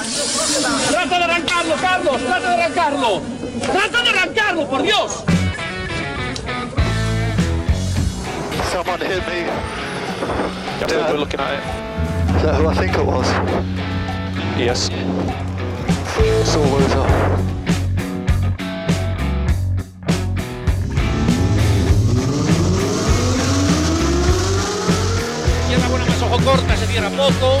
¡Trata de arrancarlo, Carlos! ¡Trata de arrancarlo! ¡Trata de arrancarlo, por Dios! Someone hit me. Yeah. we're looking at it. Is that who I think it was? Yes. Sore loser. Izquierda buena más ojo corta, se cierra poco.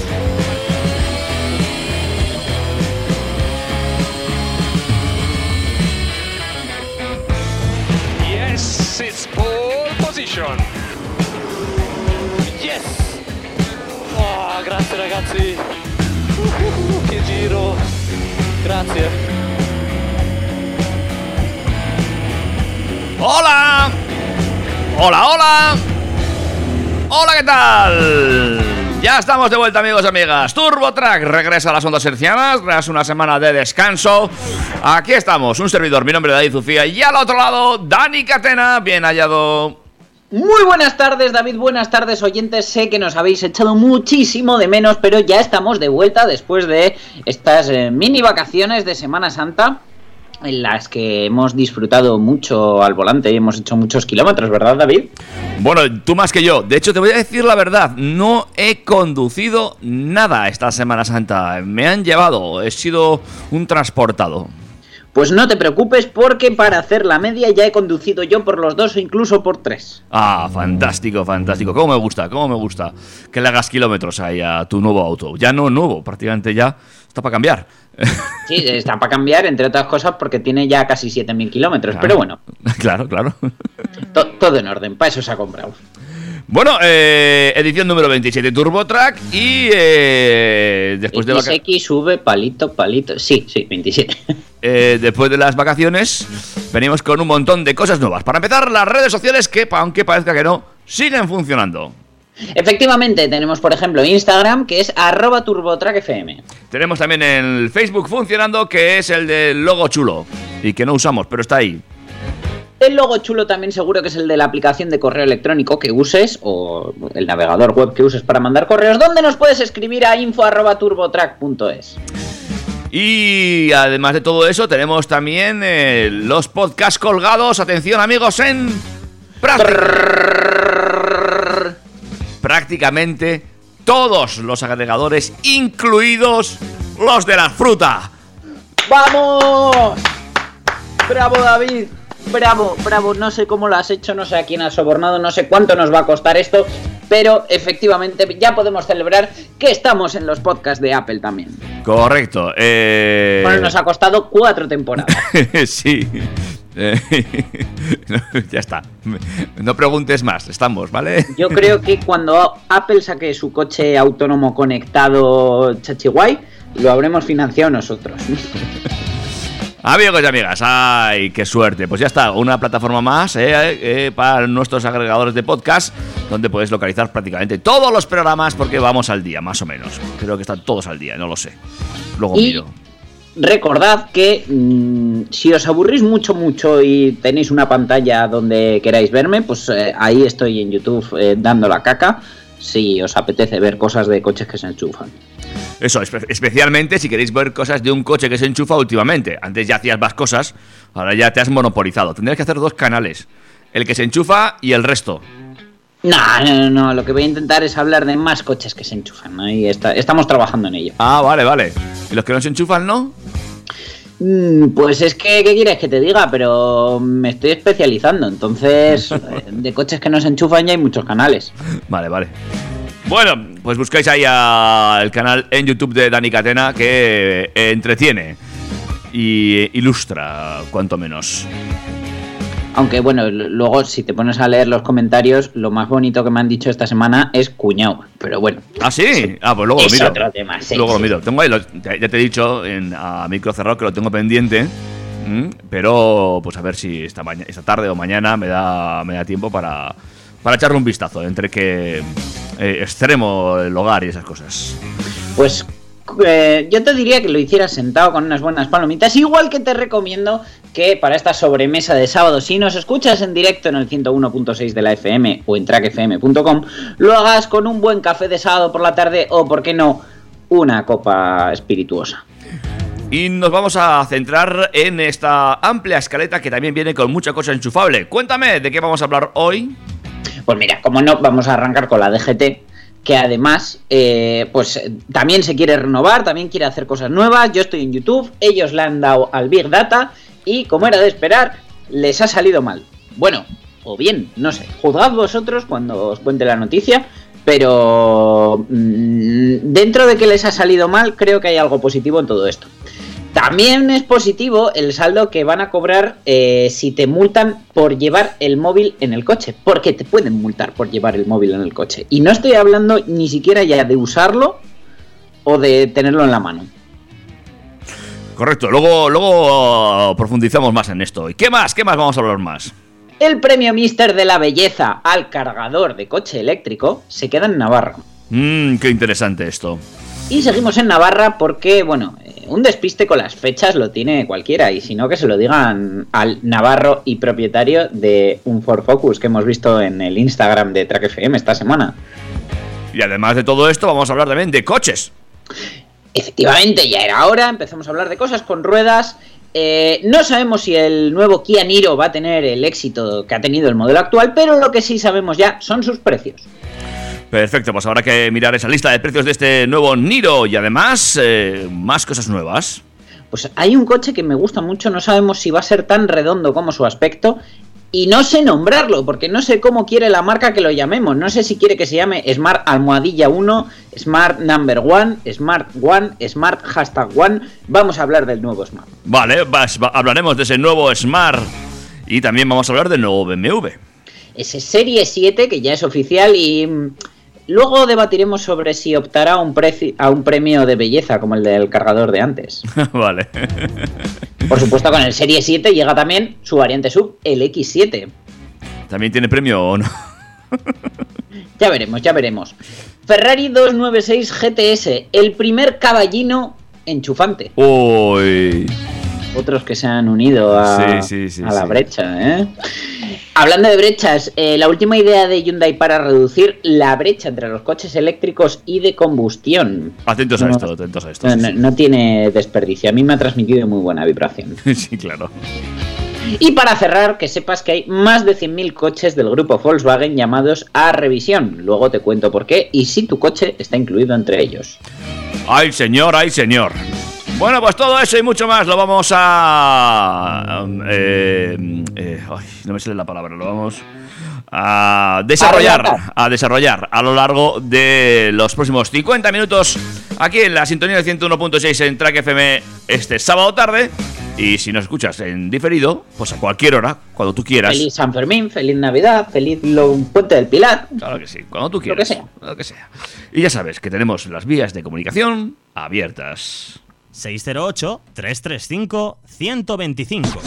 Yes! Oh, grazie ragazzi! Uh, giro! Grazie! ¡Hola! ¡Hola, hola! ¡Hola, qué tal! Ya estamos de vuelta, amigos y amigas. TurboTrack regresa a las ondas hercianas tras una semana de descanso. Aquí estamos, un servidor, mi nombre es David Zufía, y al otro lado, Dani Catena, bien hallado. Muy buenas tardes, David. Buenas tardes, oyentes. Sé que nos habéis echado muchísimo de menos, pero ya estamos de vuelta después de estas eh, mini vacaciones de Semana Santa. En las que hemos disfrutado mucho al volante y hemos hecho muchos kilómetros, ¿verdad, David? Bueno, tú más que yo. De hecho, te voy a decir la verdad. No he conducido nada esta Semana Santa. Me han llevado. He sido un transportado. Pues no te preocupes, porque para hacer la media ya he conducido yo por los dos o incluso por tres. Ah, fantástico, fantástico. ¿Cómo me gusta? ¿Cómo me gusta que le hagas kilómetros ahí a tu nuevo auto? Ya no nuevo, prácticamente ya está para cambiar. Sí, está para cambiar, entre otras cosas, porque tiene ya casi 7.000 kilómetros. Pero bueno, claro, claro. to- todo en orden, para eso se ha comprado. Bueno, eh, edición número 27 TurboTrack y eh, después, de vaca- XX sube palito, palito. Sí, sí, 27. eh, después de las vacaciones venimos con un montón de cosas nuevas. Para empezar, las redes sociales que, aunque parezca que no, siguen funcionando. Efectivamente, tenemos por ejemplo Instagram, que es arroba turbotrackfm. Tenemos también el Facebook funcionando, que es el del logo chulo. Y que no usamos, pero está ahí. El logo chulo también seguro que es el de la aplicación de correo electrónico que uses o el navegador web que uses para mandar correos, donde nos puedes escribir a info arroba turbotrack.es. Y además de todo eso, tenemos también eh, los podcasts colgados. Atención, amigos, en prácti- prácticamente todos los agregadores, incluidos los de la fruta. ¡Vamos! ¡Bravo, David! Bravo, bravo. No sé cómo lo has hecho, no sé a quién has sobornado, no sé cuánto nos va a costar esto, pero efectivamente ya podemos celebrar que estamos en los podcasts de Apple también. Correcto. Eh... Bueno, nos ha costado cuatro temporadas. sí. Eh, ya está. No preguntes más, estamos, ¿vale? Yo creo que cuando Apple saque su coche autónomo conectado chachiguay, lo habremos financiado nosotros. Amigos y amigas, ¡ay, qué suerte! Pues ya está, una plataforma más eh, eh, para nuestros agregadores de podcast, donde puedes localizar prácticamente todos los programas, porque vamos al día, más o menos. Creo que están todos al día, no lo sé. Luego Y- miro. Recordad que mm, si os aburrís mucho, mucho y tenéis una pantalla donde queráis verme, pues eh, ahí estoy en YouTube eh, dando la caca. Si os apetece ver cosas de coches que se enchufan. Eso, espe- especialmente si queréis ver cosas de un coche que se enchufa últimamente. Antes ya hacías más cosas, ahora ya te has monopolizado. Tendrías que hacer dos canales: el que se enchufa y el resto. No, no, no, no, lo que voy a intentar es hablar de más coches que se enchufan. Ahí está, estamos trabajando en ello. Ah, vale, vale. ¿Y los que no se enchufan, no? Mm, Pues es que, ¿qué quieres que te diga? Pero me estoy especializando, entonces eh, de coches que no se enchufan ya hay muchos canales. Vale, vale. Bueno, pues buscáis ahí al canal en YouTube de Dani Catena que eh, entretiene y ilustra, cuanto menos. Aunque bueno, luego si te pones a leer los comentarios, lo más bonito que me han dicho esta semana es cuñado. Pero bueno, ¿Ah, sí? Ah, pues luego lo Es miro. otro tema, sí, luego sí. lo miro. Tengo ahí, lo- ya te he dicho en, a micro cerrado que lo tengo pendiente Pero, pues a ver si esta, esta tarde o mañana me da, me da tiempo para, para echarle un vistazo. Entre que eh, extremo el hogar y esas cosas. Pues eh, yo te diría que lo hicieras sentado con unas buenas palomitas. Igual que te recomiendo que para esta sobremesa de sábado, si nos escuchas en directo en el 101.6 de la FM o en trackfm.com, lo hagas con un buen café de sábado por la tarde o, por qué no, una copa espirituosa. Y nos vamos a centrar en esta amplia escaleta que también viene con mucha cosa enchufable. Cuéntame de qué vamos a hablar hoy. Pues mira, como no, vamos a arrancar con la DGT, que además, eh, pues también se quiere renovar, también quiere hacer cosas nuevas. Yo estoy en YouTube, ellos le han dado al Big Data y, como era de esperar, les ha salido mal. Bueno, o bien, no sé, juzgad vosotros cuando os cuente la noticia, pero mm, dentro de que les ha salido mal, creo que hay algo positivo en todo esto. También es positivo el saldo que van a cobrar eh, si te multan por llevar el móvil en el coche, porque te pueden multar por llevar el móvil en el coche. Y no estoy hablando ni siquiera ya de usarlo o de tenerlo en la mano. Correcto, luego, luego profundizamos más en esto. ¿Y qué más? ¿Qué más vamos a hablar más? El premio Mister de la Belleza al cargador de coche eléctrico se queda en Navarra. Mmm, qué interesante esto. Y seguimos en Navarra porque, bueno, un despiste con las fechas lo tiene cualquiera. Y si no, que se lo digan al navarro y propietario de un Ford Focus que hemos visto en el Instagram de Track FM esta semana. Y además de todo esto, vamos a hablar también de coches. Efectivamente, ya era hora. Empezamos a hablar de cosas con ruedas. Eh, no sabemos si el nuevo Kia Niro va a tener el éxito que ha tenido el modelo actual, pero lo que sí sabemos ya son sus precios. Perfecto, pues habrá que mirar esa lista de precios de este nuevo Niro y además eh, más cosas nuevas. Pues hay un coche que me gusta mucho, no sabemos si va a ser tan redondo como su aspecto. Y no sé nombrarlo, porque no sé cómo quiere la marca que lo llamemos. No sé si quiere que se llame Smart Almohadilla 1, Smart Number 1, Smart One, Smart Hashtag One. Vamos a hablar del nuevo Smart. Vale, vas- va- hablaremos de ese nuevo Smart y también vamos a hablar del nuevo BMW. Ese Serie 7 que ya es oficial y mm, luego debatiremos sobre si optará a un, preci- a un premio de belleza como el del cargador de antes. vale. Por supuesto, con el Serie 7 llega también su variante sub, el X7. ¿También tiene premio o no? Ya veremos, ya veremos. Ferrari 296 GTS, el primer caballino enchufante. Uy. Otros que se han unido a, Sí, sí, sí, a la brecha, ¿eh? Hablando de brechas, eh, la última idea de Hyundai para reducir la brecha entre los coches eléctricos y de combustión. Atentos a esto, atentos a esto. No, sí, no- no tiene desperdicio. A mí me ha transmitido muy buena vibración. sí. Sí, claro. Y para cerrar, que sepas que hay más de 100.000 coches del grupo Volkswagen llamados a revisión. Luego te cuento por qué y si tu coche está incluido entre ellos. ¡Ay, señor, ay, señor! Bueno, pues todo eso y mucho más lo vamos a... eh, eh, ay, no me sale la palabra, lo vamos a desarrollar, a desarrollar a lo largo de los próximos 50 minutos aquí en la sintonía del 101.6 en Track FM este sábado tarde. Y si nos escuchas en diferido, pues a cualquier hora, cuando tú quieras. Feliz San Fermín, feliz Navidad, feliz lo- Puente del Pilar. Claro que sí, cuando tú que quieras. sea. Lo que sea. Y ya sabes que tenemos las vías de comunicación abiertas. 608-335-125.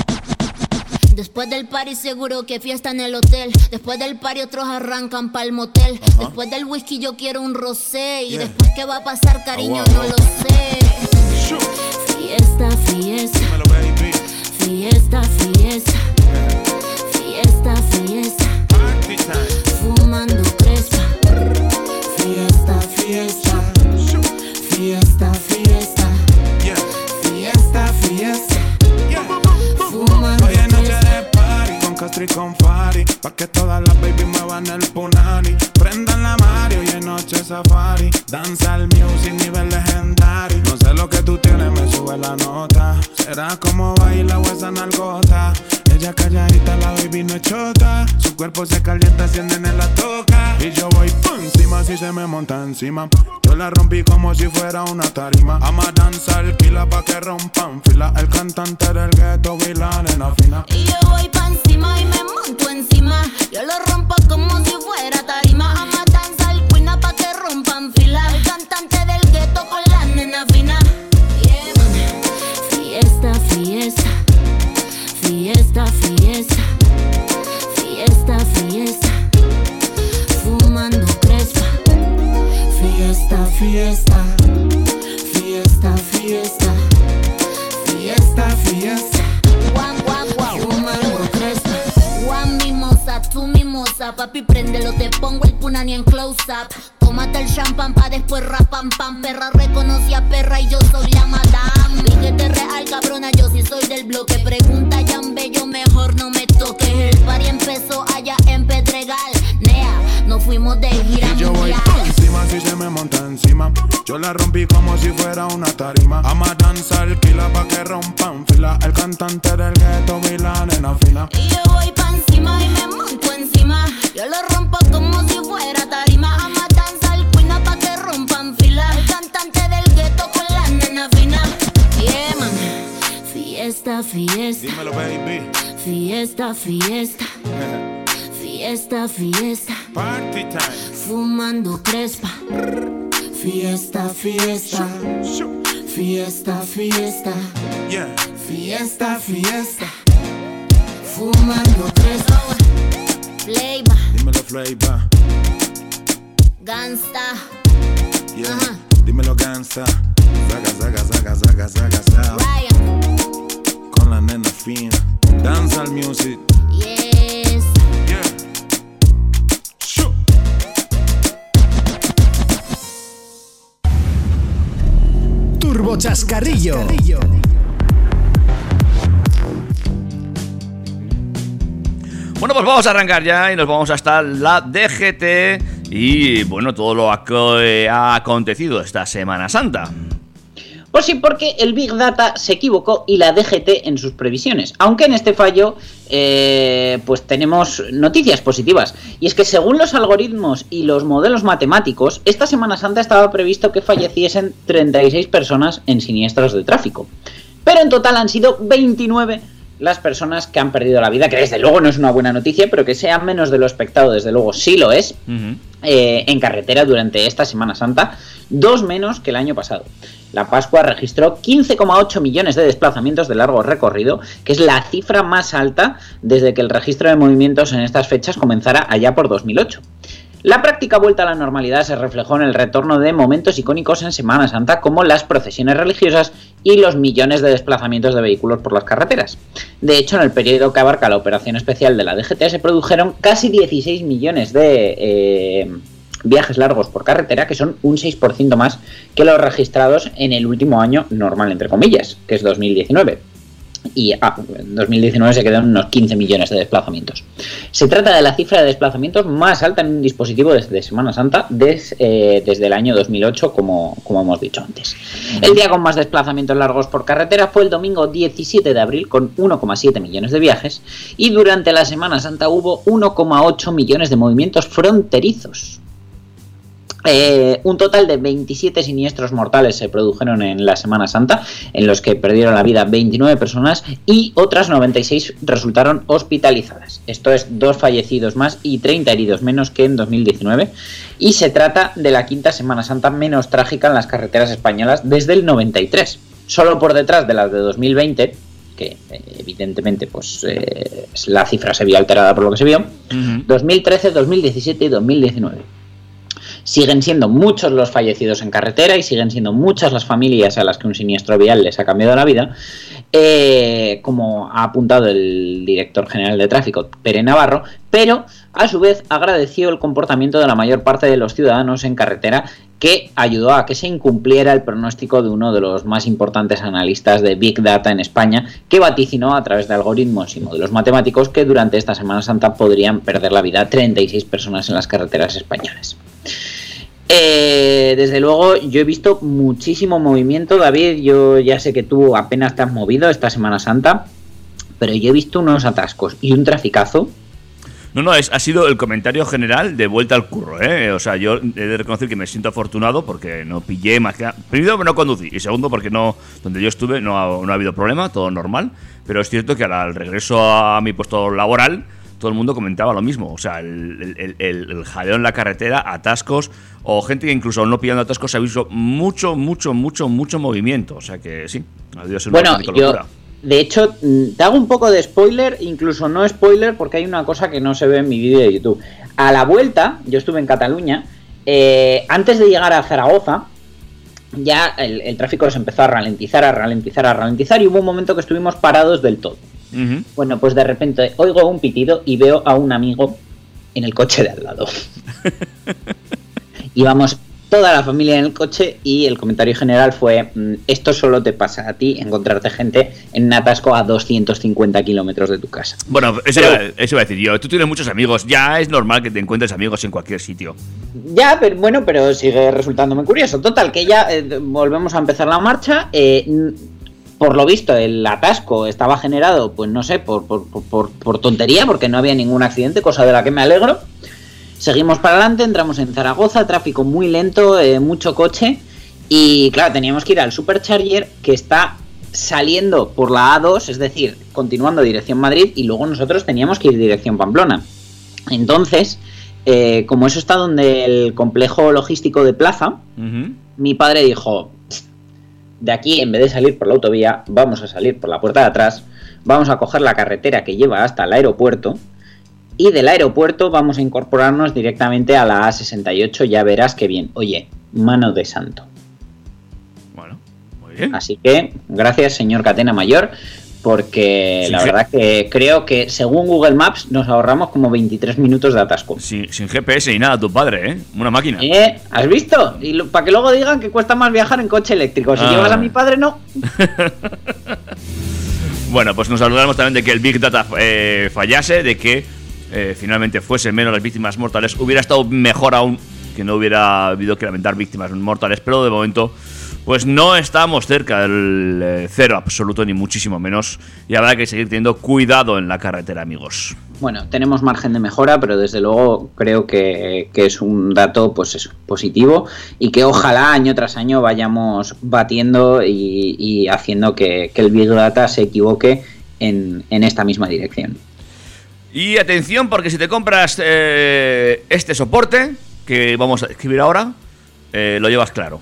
Después del party seguro que fiesta en el hotel. Después del party otros arrancan pa'l motel. Después del whisky yo quiero un rosé. Y después qué va a pasar, cariño, no lo sé. Fiesta, fiesta. Fiesta, fiesta. Fiesta, fiesta. Fuera Fiesta, fiesta, Dímelo, baby. fiesta, fiesta, fiesta, fiesta. Party time. Fumando crespa. Fiesta, fiesta. Fiesta, fiesta. Yeah. Fiesta, fiesta. Fumando crespa. Flavor, Dímelo, flavor. gangsta. Yeah. Ajá. Dímelo, gangsta. Zaga, zaga, zaga, zaga, zaga, zaga. Ryan, La nena fina. Danza al music. yes. Yeah. Turbo Chascarrillo. Bueno, pues vamos a arrancar ya y nos vamos hasta la DGT y bueno, todo lo que ha acontecido esta Semana Santa. Pues sí, porque el Big Data se equivocó y la DGT en sus previsiones. Aunque en este fallo, eh, pues tenemos noticias positivas. Y es que según los algoritmos y los modelos matemáticos, esta Semana Santa estaba previsto que falleciesen 36 personas en siniestros de tráfico. Pero en total han sido 29 las personas que han perdido la vida, que desde luego no es una buena noticia, pero que sea menos de lo expectado, desde luego sí lo es, eh, en carretera durante esta Semana Santa, dos menos que el año pasado. La Pascua registró 15,8 millones de desplazamientos de largo recorrido, que es la cifra más alta desde que el registro de movimientos en estas fechas comenzara allá por 2008. La práctica vuelta a la normalidad se reflejó en el retorno de momentos icónicos en Semana Santa como las procesiones religiosas y los millones de desplazamientos de vehículos por las carreteras. De hecho, en el periodo que abarca la operación especial de la DGT se produjeron casi 16 millones de eh, viajes largos por carretera, que son un 6% más que los registrados en el último año normal, entre comillas, que es 2019 y ah, en 2019 se quedaron unos 15 millones de desplazamientos. Se trata de la cifra de desplazamientos más alta en un dispositivo desde Semana Santa eh, desde el año 2008, como, como hemos dicho antes. El día con más desplazamientos largos por carretera fue el domingo 17 de abril con 1,7 millones de viajes y durante la Semana Santa hubo 1,8 millones de movimientos fronterizos. Eh, un total de 27 siniestros mortales se produjeron en la Semana Santa, en los que perdieron la vida 29 personas y otras 96 resultaron hospitalizadas. Esto es dos fallecidos más y 30 heridos menos que en 2019. Y se trata de la quinta Semana Santa menos trágica en las carreteras españolas desde el 93, solo por detrás de las de 2020 que eh, evidentemente pues eh, la cifra se vio alterada por lo que se vio, 2013, 2017 y 2019 siguen siendo muchos los fallecidos en carretera y siguen siendo muchas las familias a las que un siniestro vial les ha cambiado la vida, eh, como ha apuntado el director general de tráfico, Pere Navarro, pero a su vez agradeció el comportamiento de la mayor parte de los ciudadanos en carretera que ayudó a que se incumpliera el pronóstico de uno de los más importantes analistas de Big Data en España, que vaticinó a través de algoritmos y modelos matemáticos que durante esta Semana Santa podrían perder la vida 36 personas en las carreteras españolas. Eh, desde luego, yo he visto muchísimo movimiento, David. Yo ya sé que tú apenas te has movido esta Semana Santa, pero yo he visto unos atascos y un traficazo. No, no, es, ha sido el comentario general de vuelta al curro, ¿eh? O sea, yo he de reconocer que me siento afortunado porque no pillé más que... Primero, no conducí. Y segundo, porque no donde yo estuve no ha, no ha habido problema, todo normal. Pero es cierto que al, al regreso a mi puesto laboral, todo el mundo comentaba lo mismo. O sea, el, el, el, el jaleo en la carretera, atascos, o gente que incluso no pillando atascos ha visto mucho, mucho, mucho, mucho movimiento. O sea que sí, ha debido ser una Bueno, auténtica yo, locura. De hecho, mm, te hago un poco de spoiler, incluso no spoiler, porque hay una cosa que no se ve en mi vídeo de YouTube. A la vuelta, yo estuve en Cataluña Eh, antes de llegar a Zaragoza, ya el, el tráfico se empezó a ralentizar, a ralentizar, a ralentizar y hubo un momento que estuvimos parados del todo. Bueno, pues de repente oigo un pitido y veo a un amigo en el coche de al lado. Íbamos toda la familia en el coche y el comentario general fue, mm, esto solo te pasa a ti, encontrarte gente en un atasco a 250 kilómetros de tu casa. Bueno, eso, Pero- iba, eso iba a decir yo. Tú tienes muchos amigos. Ya es normal que te encuentres amigos en cualquier sitio. Ya, pero bueno, pero sigue resultándome curioso. Total, que ya eh, volvemos a empezar la marcha. eh, por lo visto, el atasco estaba generado, pues no sé, por- por- por tontería, porque no había ningún accidente, cosa de la que me alegro. Seguimos para adelante, entramos en Zaragoza, tráfico muy lento, eh, mucho coche. Y claro, teníamos que ir al Supercharger que está saliendo por la A2, es decir, continuando dirección Madrid, y luego nosotros teníamos que ir dirección Pamplona. Entonces, eh, como eso está donde el complejo logístico de Plaza, mi padre dijo, de aquí en vez de salir por la autovía, vamos a salir por la puerta de atrás, vamos a coger la carretera que lleva hasta el aeropuerto y del aeropuerto vamos a incorporarnos directamente a la A68, ya verás que bien. Oye, mano de santo. Bueno, muy bien. Así que, gracias señor Catena Mayor, porque Sí, la verdad que creo que según Google Maps nos ahorramos como 23 minutos de atasco. Sin, sin GPS ni nada, tu padre, ¿eh? Una máquina. ¿Eh? ¿Has visto? Y para que luego digan que cuesta más viajar en coche eléctrico. Si Ah. llevas a mi padre, no. Bueno, pues nos alegramos también de que el Big Data eh, fallase, de que eh, finalmente fuese menos las víctimas mortales. Hubiera estado mejor aún que no hubiera habido que lamentar víctimas mortales, pero de momento, pues no estamos cerca del eh, cero absoluto, ni muchísimo menos. Y habrá que seguir teniendo cuidado en la carretera, amigos. Bueno, tenemos margen de mejora, pero desde luego creo que, es un dato pues positivo y que ojalá año tras año vayamos batiendo y, haciendo que, el Big Data se equivoque en esta misma dirección. Y atención, porque si te compras eh, este soporte que vamos a escribir ahora, eh, lo llevas claro.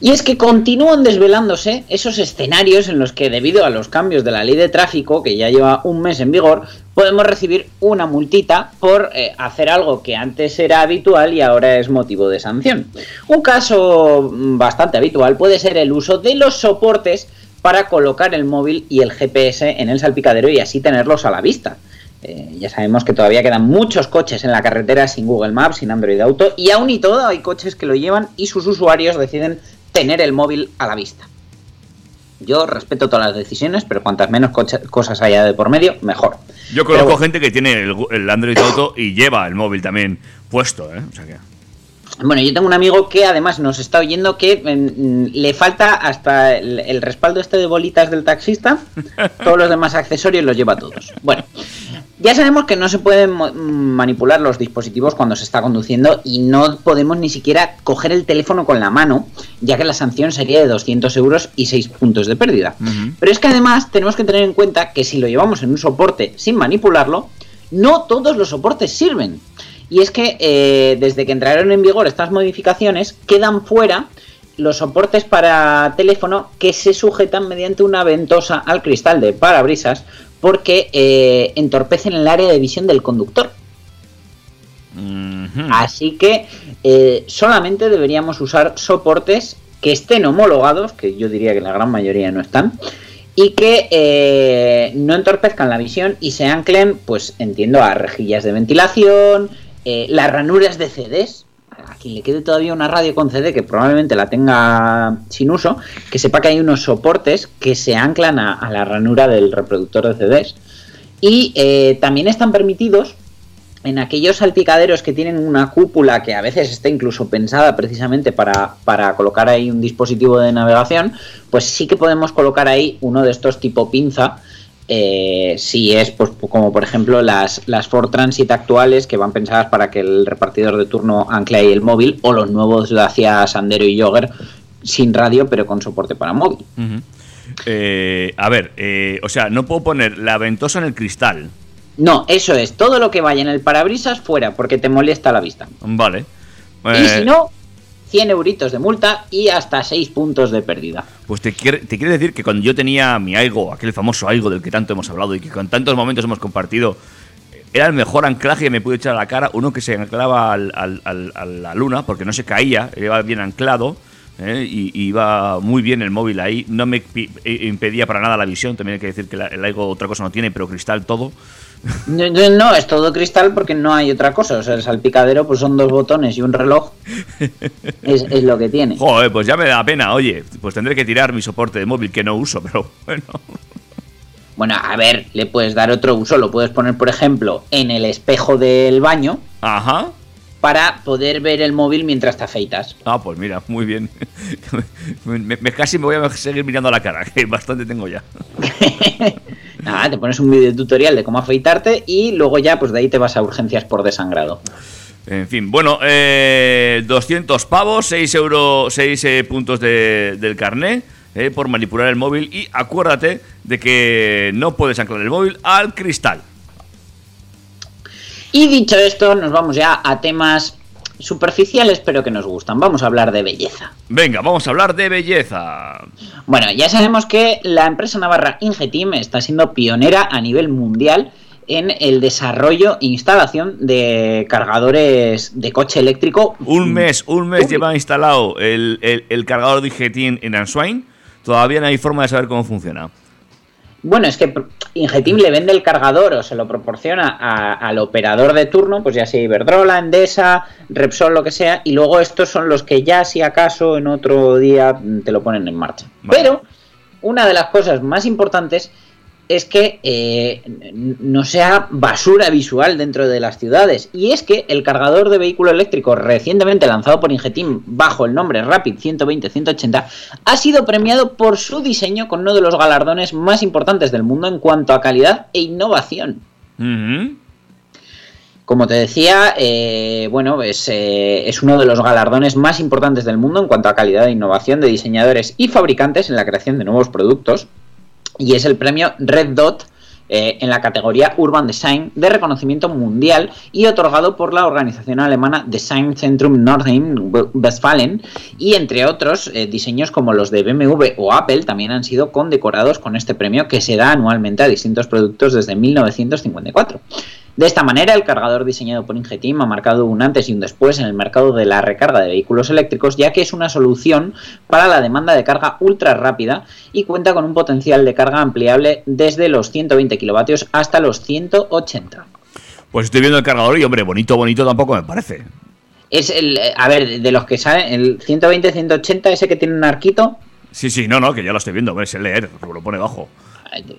Y es que continúan desvelándose esos escenarios en los que debido a los cambios de la ley de tráfico, que ya lleva un mes en vigor, podemos recibir una multita por eh, hacer algo que antes era habitual y ahora es motivo de sanción. Un caso mm, bastante habitual puede ser el uso de los soportes para colocar el móvil y el GPS en el salpicadero y así tenerlos a la vista. Eh, ya sabemos que todavía quedan muchos coches en la carretera sin Google Maps, sin Android Auto, y aún y todo hay coches que lo llevan y sus usuarios deciden tener el móvil a la vista. Yo respeto todas las decisiones, pero cuantas menos cosas haya de por medio, mejor. Yo conozco bueno. gente que tiene el, el Android Auto y lleva el móvil también puesto, ¿eh? O sea que... Bueno, yo tengo un amigo que además nos está oyendo que mm, le falta hasta el, el respaldo este de bolitas del taxista. Todos los demás accesorios los lleva todos. Bueno, ya sabemos que no se pueden mo- manipular los dispositivos cuando se está conduciendo y no podemos ni siquiera coger el teléfono con la mano, ya que la sanción sería de 200 euros y 6 puntos de pérdida. Pero es que además tenemos que tener en cuenta que si lo llevamos en un soporte sin manipularlo, no todos los soportes sirven. Y es que eh, desde que entraron en vigor estas modificaciones, quedan fuera los soportes para teléfono que se sujetan mediante una ventosa al cristal de parabrisas porque eh, entorpecen el área de visión del conductor. Así que eh, solamente deberíamos usar soportes que estén homologados, que yo diría que la gran mayoría no están, y que eh, no entorpezcan la visión y se anclen, pues entiendo, a rejillas de ventilación, eh, las ranuras de CDs. A quien le quede todavía una radio con CD que probablemente la tenga sin uso, que sepa que hay unos soportes que se anclan a, la ranura del reproductor de CDs. Y eh, también están permitidos en aquellos salpicaderos que tienen una cúpula que a veces está incluso pensada precisamente para, para colocar ahí un dispositivo de navegación, pues sí que podemos colocar ahí uno de estos tipo pinza. Eh, si es pues como por ejemplo las, las Ford Transit actuales que van pensadas para que el repartidor de turno ancle ahí el móvil o los nuevos Dacia Sandero y Jogger sin radio pero con soporte para móvil. Eh, a ver, eh, o sea, no puedo poner la ventosa en el cristal. No, eso es, todo lo que vaya en el parabrisas fuera porque te molesta la vista. Vale. Y si no, 100 euritos de multa y hasta 6 puntos de pérdida. Pues te quiere, te quiere decir que cuando yo tenía mi Aigo, aquel famoso Aigo del que tanto hemos hablado y que con tantos momentos hemos compartido, era el mejor anclaje que me pude echar a la cara. Uno que se anclaba al- a la luna porque no se caía, iba bien anclado. ¿eh? Y, y iba muy bien el móvil ahí. No me eh, impedía para nada la visión. También hay que decir que el Aigo otra cosa no tiene, pero cristal todo. No, es todo cristal porque no hay otra cosa. O sea, el salpicadero pues son dos botones y un reloj. Es, es lo que tiene. Joder, pues ya me da pena. Oye, pues tendré que tirar mi soporte de móvil que no uso, pero bueno. Bueno, a ver, le puedes dar otro uso. Lo puedes poner, por ejemplo, en el espejo del baño Ajá. para poder ver el móvil mientras te afeitas. Ah, pues mira, muy bien. Me- me- casi me voy a seguir mirando la cara, que bastante tengo ya. Nada, te pones un vídeo tutorial de cómo afeitarte y luego ya, pues de ahí te vas a urgencias por desangrado. En fin, bueno, eh, 200 pavos, 6 euros, 6 eh, puntos de- del carné eh, por manipular el móvil y acuérdate de que no puedes anclar el móvil al cristal. Y dicho esto, nos vamos ya a temas superficiales pero que nos gustan. Vamos a hablar de belleza. Venga, vamos a hablar de belleza. Bueno, ya sabemos que la empresa navarra Ingetim está siendo pionera a nivel mundial en el desarrollo e instalación de cargadores de coche eléctrico. Un mes, un mes lleva instalado el, el- el cargador de Ingetin en Answain. Todavía no hay forma de saber cómo funciona. Bueno, es que Ingetim le vende el cargador o se lo proporciona a- al operador de turno, pues ya sea Iberdrola, Endesa, Repsol, lo que sea, y luego estos son los que ya si acaso en otro día te lo ponen en marcha. Vale. Pero una de las cosas más importantes es que eh, no sea basura visual dentro de las ciudades. Y es que el cargador de vehículo eléctrico recientemente lanzado por Ingetim bajo el nombre Rapid 120-180 ha sido premiado por su diseño con uno de los galardones más importantes del mundo en cuanto a calidad e innovación. Como te decía, eh, bueno, es, eh, es uno de los galardones más importantes del mundo en cuanto a calidad e innovación de diseñadores y fabricantes en la creación de nuevos productos. Y es el premio Red Dot eh, en la categoría Urban Design de reconocimiento mundial y otorgado por la organización alemana Design Centrum Nordrhein-Westfalen. Y entre otros, eh, diseños como los de BMW o Apple también han sido condecorados con este premio que se da anualmente a distintos productos desde 1954. De esta manera, el cargador diseñado por Ingetim ha marcado un antes y un después en el mercado de la recarga de vehículos eléctricos, ya que es una solución para la demanda de carga ultra rápida y cuenta con un potencial de carga ampliable desde los 120 kilovatios hasta los 180. Pues estoy viendo el cargador y, hombre, bonito, bonito tampoco me parece. Es el, eh, a ver, de los que salen, el 120-180, ese que tiene un arquito, Sí, sí, no, no, que ya lo estoy viendo, hombre, sé leer, lo pone bajo.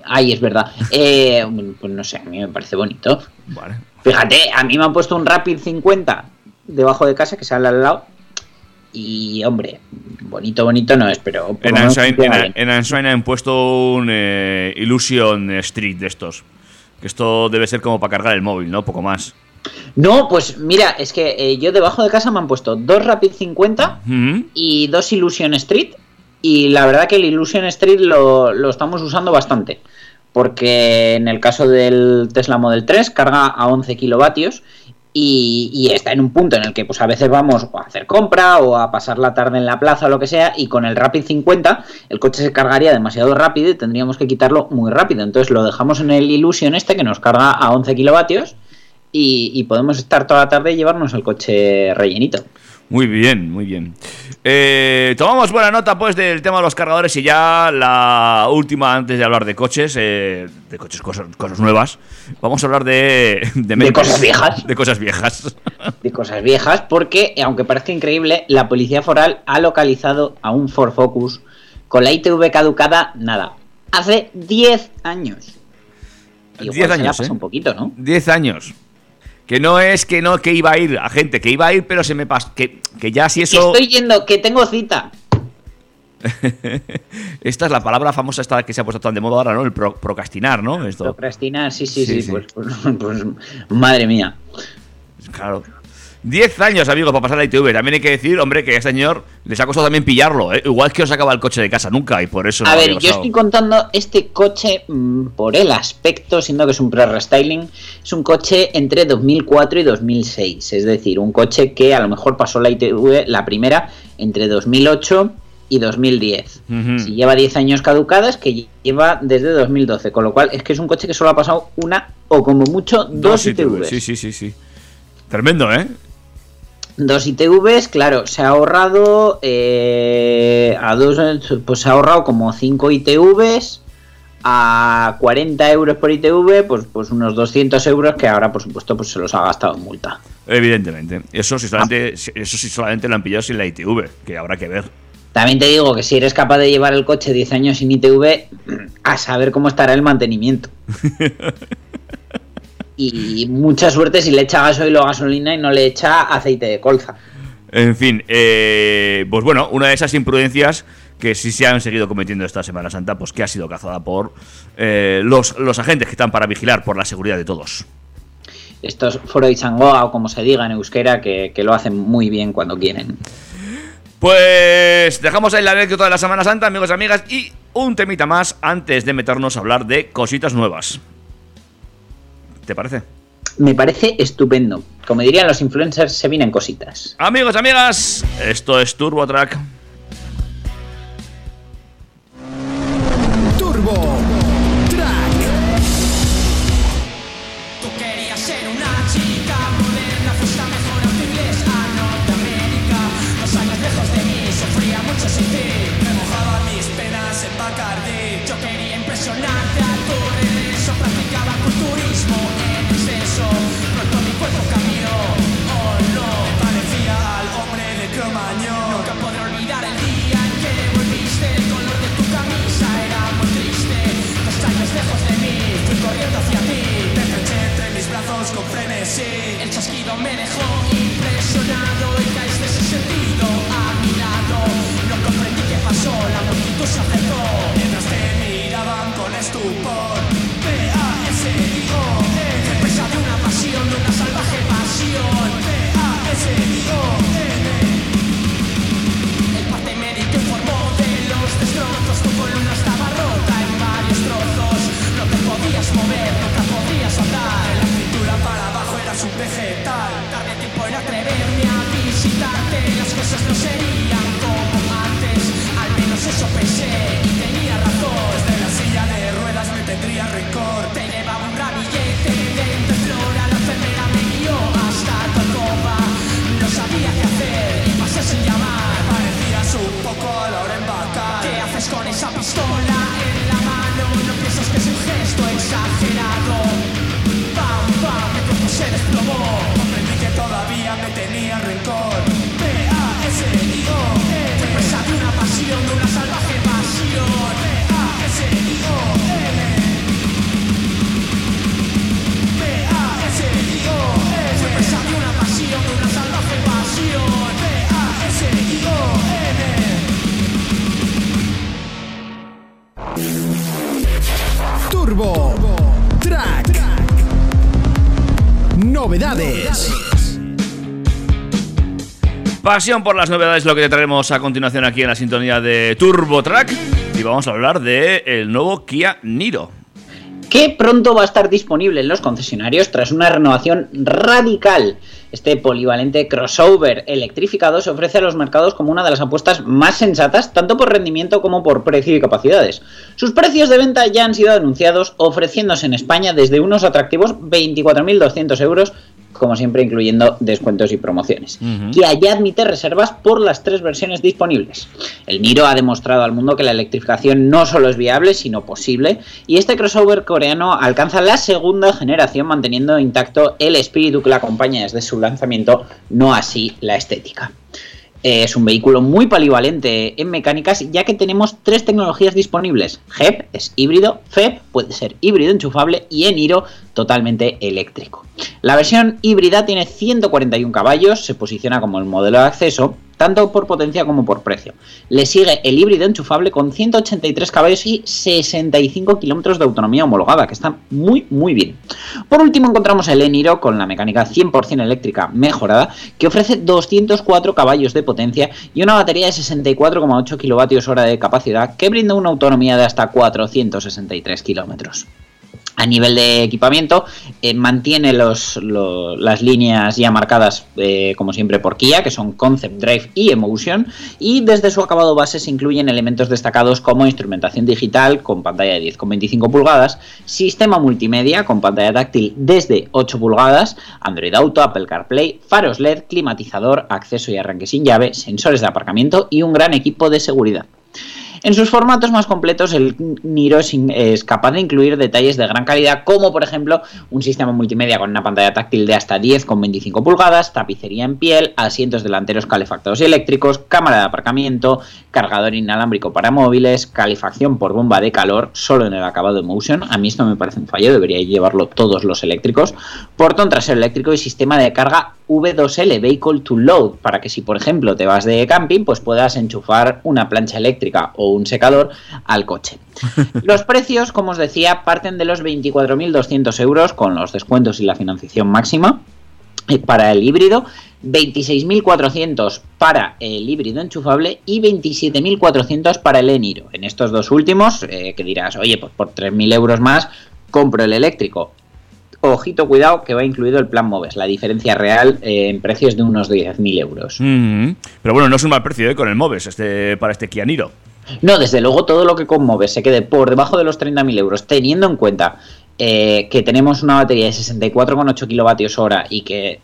Ay, es verdad. Eh, pues no sé, a mí me parece bonito. Vale. Fíjate, a mí me han puesto un Rapid 50 debajo de casa que sale al lado. Y, hombre, bonito, bonito no es, pero. En Answine, funciona en, bien. en Answine han puesto un eh, Illusion Street de estos. Que esto debe ser como para cargar el móvil, ¿no? Poco más. No, pues mira, es que eh, yo debajo de casa me han puesto dos Rapid 50 Ujú. y dos Illusion Street. Y la verdad que el Illusion Street lo, lo estamos usando bastante. Porque en el caso del Tesla Model 3 carga a 11 kilovatios y, y está en un punto en el que pues a veces vamos a hacer compra o a pasar la tarde en la plaza o lo que sea y con el Rapid 50 el coche se cargaría demasiado rápido y tendríamos que quitarlo muy rápido. Entonces lo dejamos en el Illusion este que nos carga a 11 kilovatios y, y podemos estar toda la tarde y llevarnos el coche rellenito. Muy bien, muy bien. Eh, tomamos buena nota pues del tema de los cargadores y ya la última antes de hablar de coches, eh, de coches, cosas, cosas nuevas. Vamos a hablar de... De, cosas viejas. De cosas viejas. de cosas viejas, porque, aunque parezca increíble, la policía foral ha localizado a un Ford Focus con la ITV caducada, nada, hace 10 años. Igual 10 se le ha años, pasado ¿eh? un poquito, ¿no? 10 años. Que no es que no que iba a ir a gente, que iba a ir, pero se me pasó. Que, que ya si eso. Estoy yendo, que tengo cita. Esta es la palabra famosa esta que se ha puesto tan de moda ahora, ¿no? El pro- procrastinar, ¿no? Esto. Procrastinar, sí, sí, Sí, sí, sí. Pues, pues- pues, madre mía. Claro. 10 años, amigo, para pasar la ITV. También hay que decir, hombre, que a este señor les ha costado también pillarlo. ¿eh? Igual que os sacaba el coche de casa nunca y por eso A ver, yo estoy contando este coche mm, por el aspecto, siendo que es un pre-restyling, es un coche entre 2004 y 2006, es decir, un coche que a lo mejor pasó la ITV, la primera, entre 2008 y 2010. Ujú. Si lleva 10 años caducada es que lleva desde 2012, con lo cual es que es un coche que solo ha pasado una o como mucho dos, ITVs. Sí, sí, sí, sí. Tremendo, ¿eh? Dos ITVs, claro, se ha ahorrado eh, a dos, pues se ha ahorrado como 5 ITVs a 40 euros por ITV, pues, pues unos 200 euros que ahora por supuesto pues se los ha gastado en multa. Evidentemente. Eso sí solamente, eso sí solamente lo han pillado sin la ITV, que habrá que ver. También te digo que si eres capaz de llevar el coche 10 años sin ITV, a saber cómo estará el mantenimiento. y mucha suerte si le echa gasoil o gasolina y no le echa aceite de colza. En fin, eh, pues bueno, una de esas imprudencias que sí se han seguido cometiendo esta Semana Santa, pues que ha sido cazada por eh, los, los agentes que están para vigilar por la seguridad de todos. Estos Foroitzangoa o como se diga en euskera, que, que lo hacen muy bien cuando quieren. Pues dejamos ahí la anécdota de la Semana Santa, amigos y amigas, y un temita más antes de meternos a hablar de cositas nuevas. ¿Te parece? Me parece estupendo. Como dirían los influencers, se vienen cositas. Amigos amigas, esto es Turbo Pasión por las novedades, lo que te traemos a continuación aquí en la sintonía de Turbo Track. Y vamos a hablar de el nuevo Kia Niro. que pronto va a estar disponible en los concesionarios tras una renovación radical. Este polivalente crossover electrificado se ofrece a los mercados como una de las apuestas más sensatas, tanto por rendimiento como por precio y capacidades. Sus precios de venta ya han sido anunciados, ofreciéndose en España desde unos atractivos 24.200 euros, como siempre incluyendo descuentos y promociones. Kia ya admite reservas por las tres versiones disponibles. El Niro ha demostrado al mundo que la electrificación no solo es viable, sino posible, y este crossover coreano alcanza la segunda generación manteniendo intacto el espíritu que la acompaña desde su lanzamiento, no así la estética. Es un vehículo muy polivalente en mecánicas ya que tenemos tres tecnologías disponibles. GEP es híbrido, FEP puede ser híbrido enchufable y Eniro totalmente eléctrico. La versión híbrida tiene 141 caballos, se posiciona como el modelo de acceso, tanto por potencia como por precio. Le sigue el híbrido enchufable con 183 caballos y 65 kilómetros de autonomía homologada, que está muy muy bien. Por último encontramos el Eniro con la mecánica 100% eléctrica mejorada, que ofrece 204 caballos de potencia y una batería de 64,8 kWh de capacidad, que brinda una autonomía de hasta 463 kilómetros. A nivel de equipamiento, eh, mantiene las líneas ya marcadas, eh, como siempre, por Kia, que son Concept Drive y Emotion, y desde su acabado base se incluyen elementos destacados como instrumentación digital con pantalla de 10,25 pulgadas, sistema multimedia con pantalla táctil desde 8 pulgadas, Android Auto, Apple CarPlay, faros LED, climatizador, acceso y arranque sin llave, sensores de aparcamiento y un gran equipo de seguridad. En sus formatos más completos, el Niro es, capaz de incluir detalles de gran calidad, como por ejemplo un sistema multimedia con una pantalla táctil de hasta 10,25 pulgadas, tapicería en piel, asientos delanteros calefactados y eléctricos, cámara de aparcamiento, cargador inalámbrico para móviles, calefacción por bomba de calor, solo en el acabado Emotion. A mí esto me parece un fallo, debería llevarlo todos los eléctricos. Portón trasero eléctrico y sistema de carga V2L, Vehicle to Load, para que si por ejemplo te vas de camping, pues puedas enchufar una plancha eléctrica o un secador al coche. Los precios, como os decía, parten de los 24.200 euros con los descuentos y la financiación máxima eh, para el híbrido, 26.400 para el híbrido enchufable y 27.400 para el Eniro. En estos dos últimos, eh, que dirás, oye, pues por 3.000 euros más compro el eléctrico. Ojito, cuidado, que va incluido el plan Moves. La diferencia real eh, en precios de unos 10.000 euros. Mm, Pero bueno, no es un mal precio ¿eh? con el Moves este, para este Kia Niro. No, desde luego todo lo que con Moves se quede por debajo de los 30.000 euros, teniendo en cuenta eh, que tenemos una batería de 64,8 kilovatios hora y que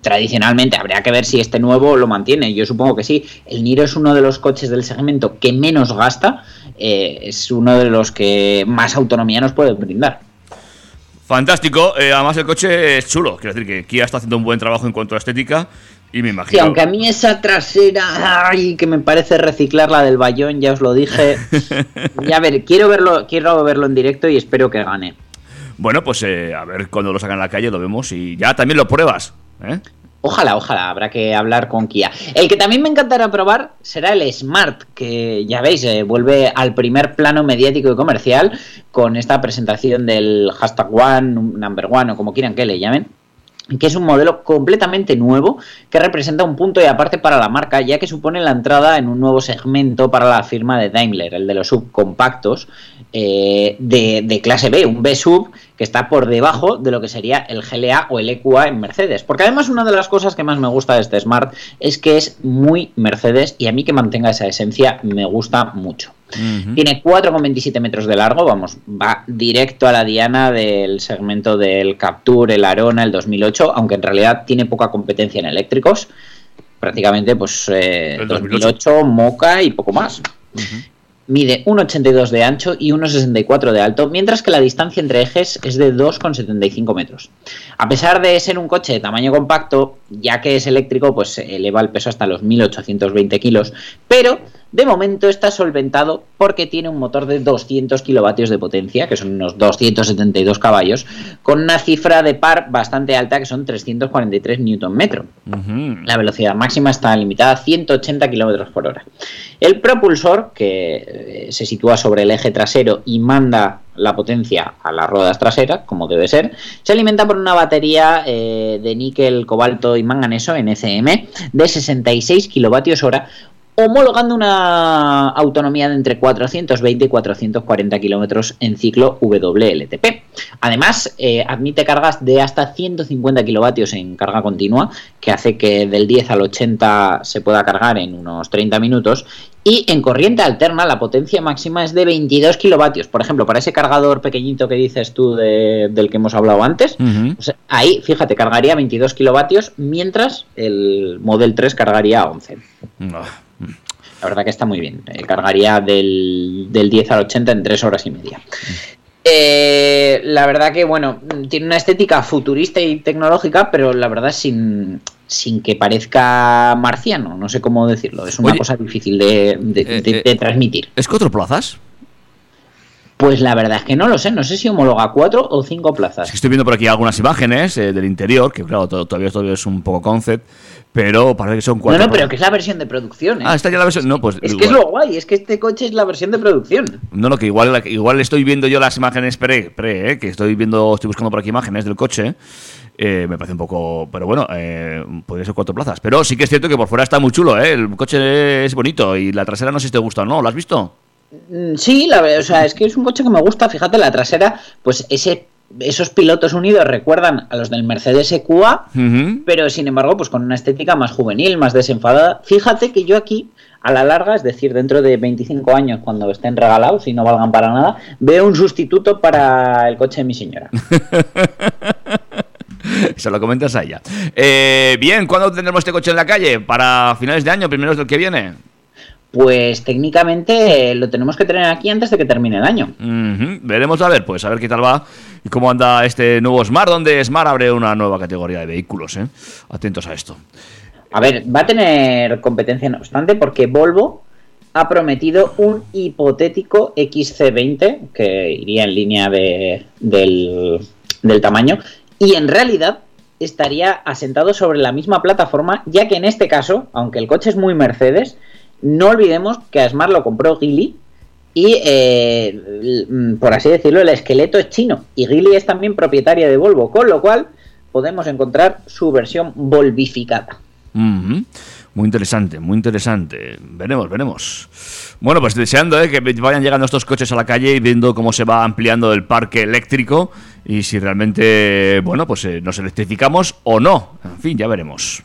tradicionalmente habría que ver si este nuevo lo mantiene. Yo supongo que sí. El Niro es uno de los coches del segmento que menos gasta, eh, es uno de los que más autonomía nos puede brindar. Fantástico. eh, además, el coche es chulo. Quiero decir que Kia está haciendo un buen trabajo en cuanto a estética. Y me Sí, imagino. aunque a mí esa trasera, ay, que me parece reciclar la del Bayón, ya os lo dije. Ya a ver, quiero verlo, quiero verlo en directo y espero que gane. Bueno, pues eh, a ver cuando lo sacan a la calle lo vemos y ya también lo pruebas. ¿eh? Ojalá, ojalá, habrá que hablar con Kia. El que también me encantará probar será el Smart, que ya veis, eh, vuelve al primer plano mediático y comercial con esta presentación del hashtag One, Number One o como quieran que le llamen que es un modelo completamente nuevo que representa un punto y aparte para la marca, ya que supone la entrada en un nuevo segmento para la firma de Daimler, el de los subcompactos eh, de, de clase B, un B sub que está por debajo de lo que sería el GLA o el EQA en Mercedes. Porque además una de las cosas que más me gusta de este Smart es que es muy Mercedes y a mí que mantenga esa esencia me gusta mucho. Tiene 4,27 metros de largo, vamos, va directo a la diana del segmento del Capture, el Arona, el 2008, aunque en realidad tiene poca competencia en eléctricos. Prácticamente, pues, eh, El 2008, Moca y poco más. Mide 1,82 de ancho y 1,64 de alto, mientras que la distancia entre ejes es de 2,75 metros. A pesar de ser un coche de tamaño compacto, ya que es eléctrico, pues eleva el peso hasta los 1.820 kilos, pero de momento está solventado porque tiene un motor de 200 kilovatios de potencia, que son unos 272 caballos, con una cifra de par bastante alta, que son 343 Nm. La velocidad máxima está limitada a 180 km por hora. El propulsor, que eh, se sitúa sobre el eje trasero y manda la potencia a las ruedas traseras, como debe ser, se alimenta por una batería eh, de níquel, cobalto y manganeso NCM de 66 kilovatios hora homologando una autonomía de entre 420 y 440 kilómetros en ciclo WLTP. Además, eh, admite cargas de hasta 150 kilovatios en carga continua, que hace que del 10 al 80 se pueda cargar en unos 30 minutos. Y en corriente alterna la potencia máxima es de 22 kilovatios. Por ejemplo, para ese cargador pequeñito que dices tú de- del que hemos hablado antes, pues ahí, fíjate, cargaría 22 kilovatios, mientras el Model 3 cargaría 11. La verdad que está muy bien. Eh, cargaría del, del 10 al 80 en 3 horas y media. Eh, la verdad que, bueno, tiene una estética futurista y tecnológica, pero la verdad sin, sin que parezca marciano. No sé cómo decirlo. Es una Oye, cosa difícil de, de- eh, de- eh, de transmitir. ¿Es cuatro plazas? Pues la verdad es que no lo sé. No sé si homologa 4 o 5 plazas. Es que estoy viendo por aquí algunas imágenes eh, del interior, que claro, to- todavía, todavía es un poco concept, pero parece que son No, cuatro no, pero plazas. que es la versión de producción. ¿eh? Ah, está ya la versión. No, pues. Es que es lo guay, es que este coche es la versión de producción. No, no, que igual, igual estoy viendo yo las imágenes pre, pre eh, que estoy viendo, estoy buscando por aquí imágenes del coche. eh, me parece un poco. Pero bueno, eh, podría ser cuatro plazas. Pero sí que es cierto que por fuera está muy chulo, ¿eh? El coche es bonito y la trasera no sé si te gusta o no. ¿Lo has visto? Mm, Sí, la, ve- o sea, es que es un coche que me gusta. Fíjate, la trasera, pues ese, esos pilotos unidos recuerdan a los del Mercedes EQA, pero sin embargo, pues con una estética más juvenil, más desenfadada. Fíjate que yo aquí, a la larga, es decir, dentro de 25 años, cuando estén regalados y no valgan para nada, veo un sustituto para el coche de mi señora. Se lo comentas a ella. Eh, bien, ¿cuándo tendremos este coche en la calle? ¿Para finales de año, primeros del que viene? Pues técnicamente eh, lo tenemos que tener aquí antes de que termine el año. Veremos a ver, pues a ver qué tal va y cómo anda este nuevo Smart, donde Smart abre una nueva categoría de vehículos. ¿eh? Atentos a esto. A ver, va a tener competencia no obstante porque Volvo ha prometido un hipotético XC20 que iría en línea de- del, del tamaño y en realidad estaría asentado sobre la misma plataforma ya que en este caso, aunque el coche es muy Mercedes, no olvidemos que a Smart lo compró Geely y, eh, por así decirlo, el esqueleto es chino y Geely es también propietaria de Volvo, con lo cual podemos encontrar su versión volvificada. Ujú. Muy interesante, muy interesante. Veremos, veremos. Bueno, pues deseando ¿eh? que vayan llegando estos coches a la calle y viendo cómo se va ampliando el parque eléctrico y si realmente, bueno, pues eh, nos electrificamos o no. En fin, ya veremos.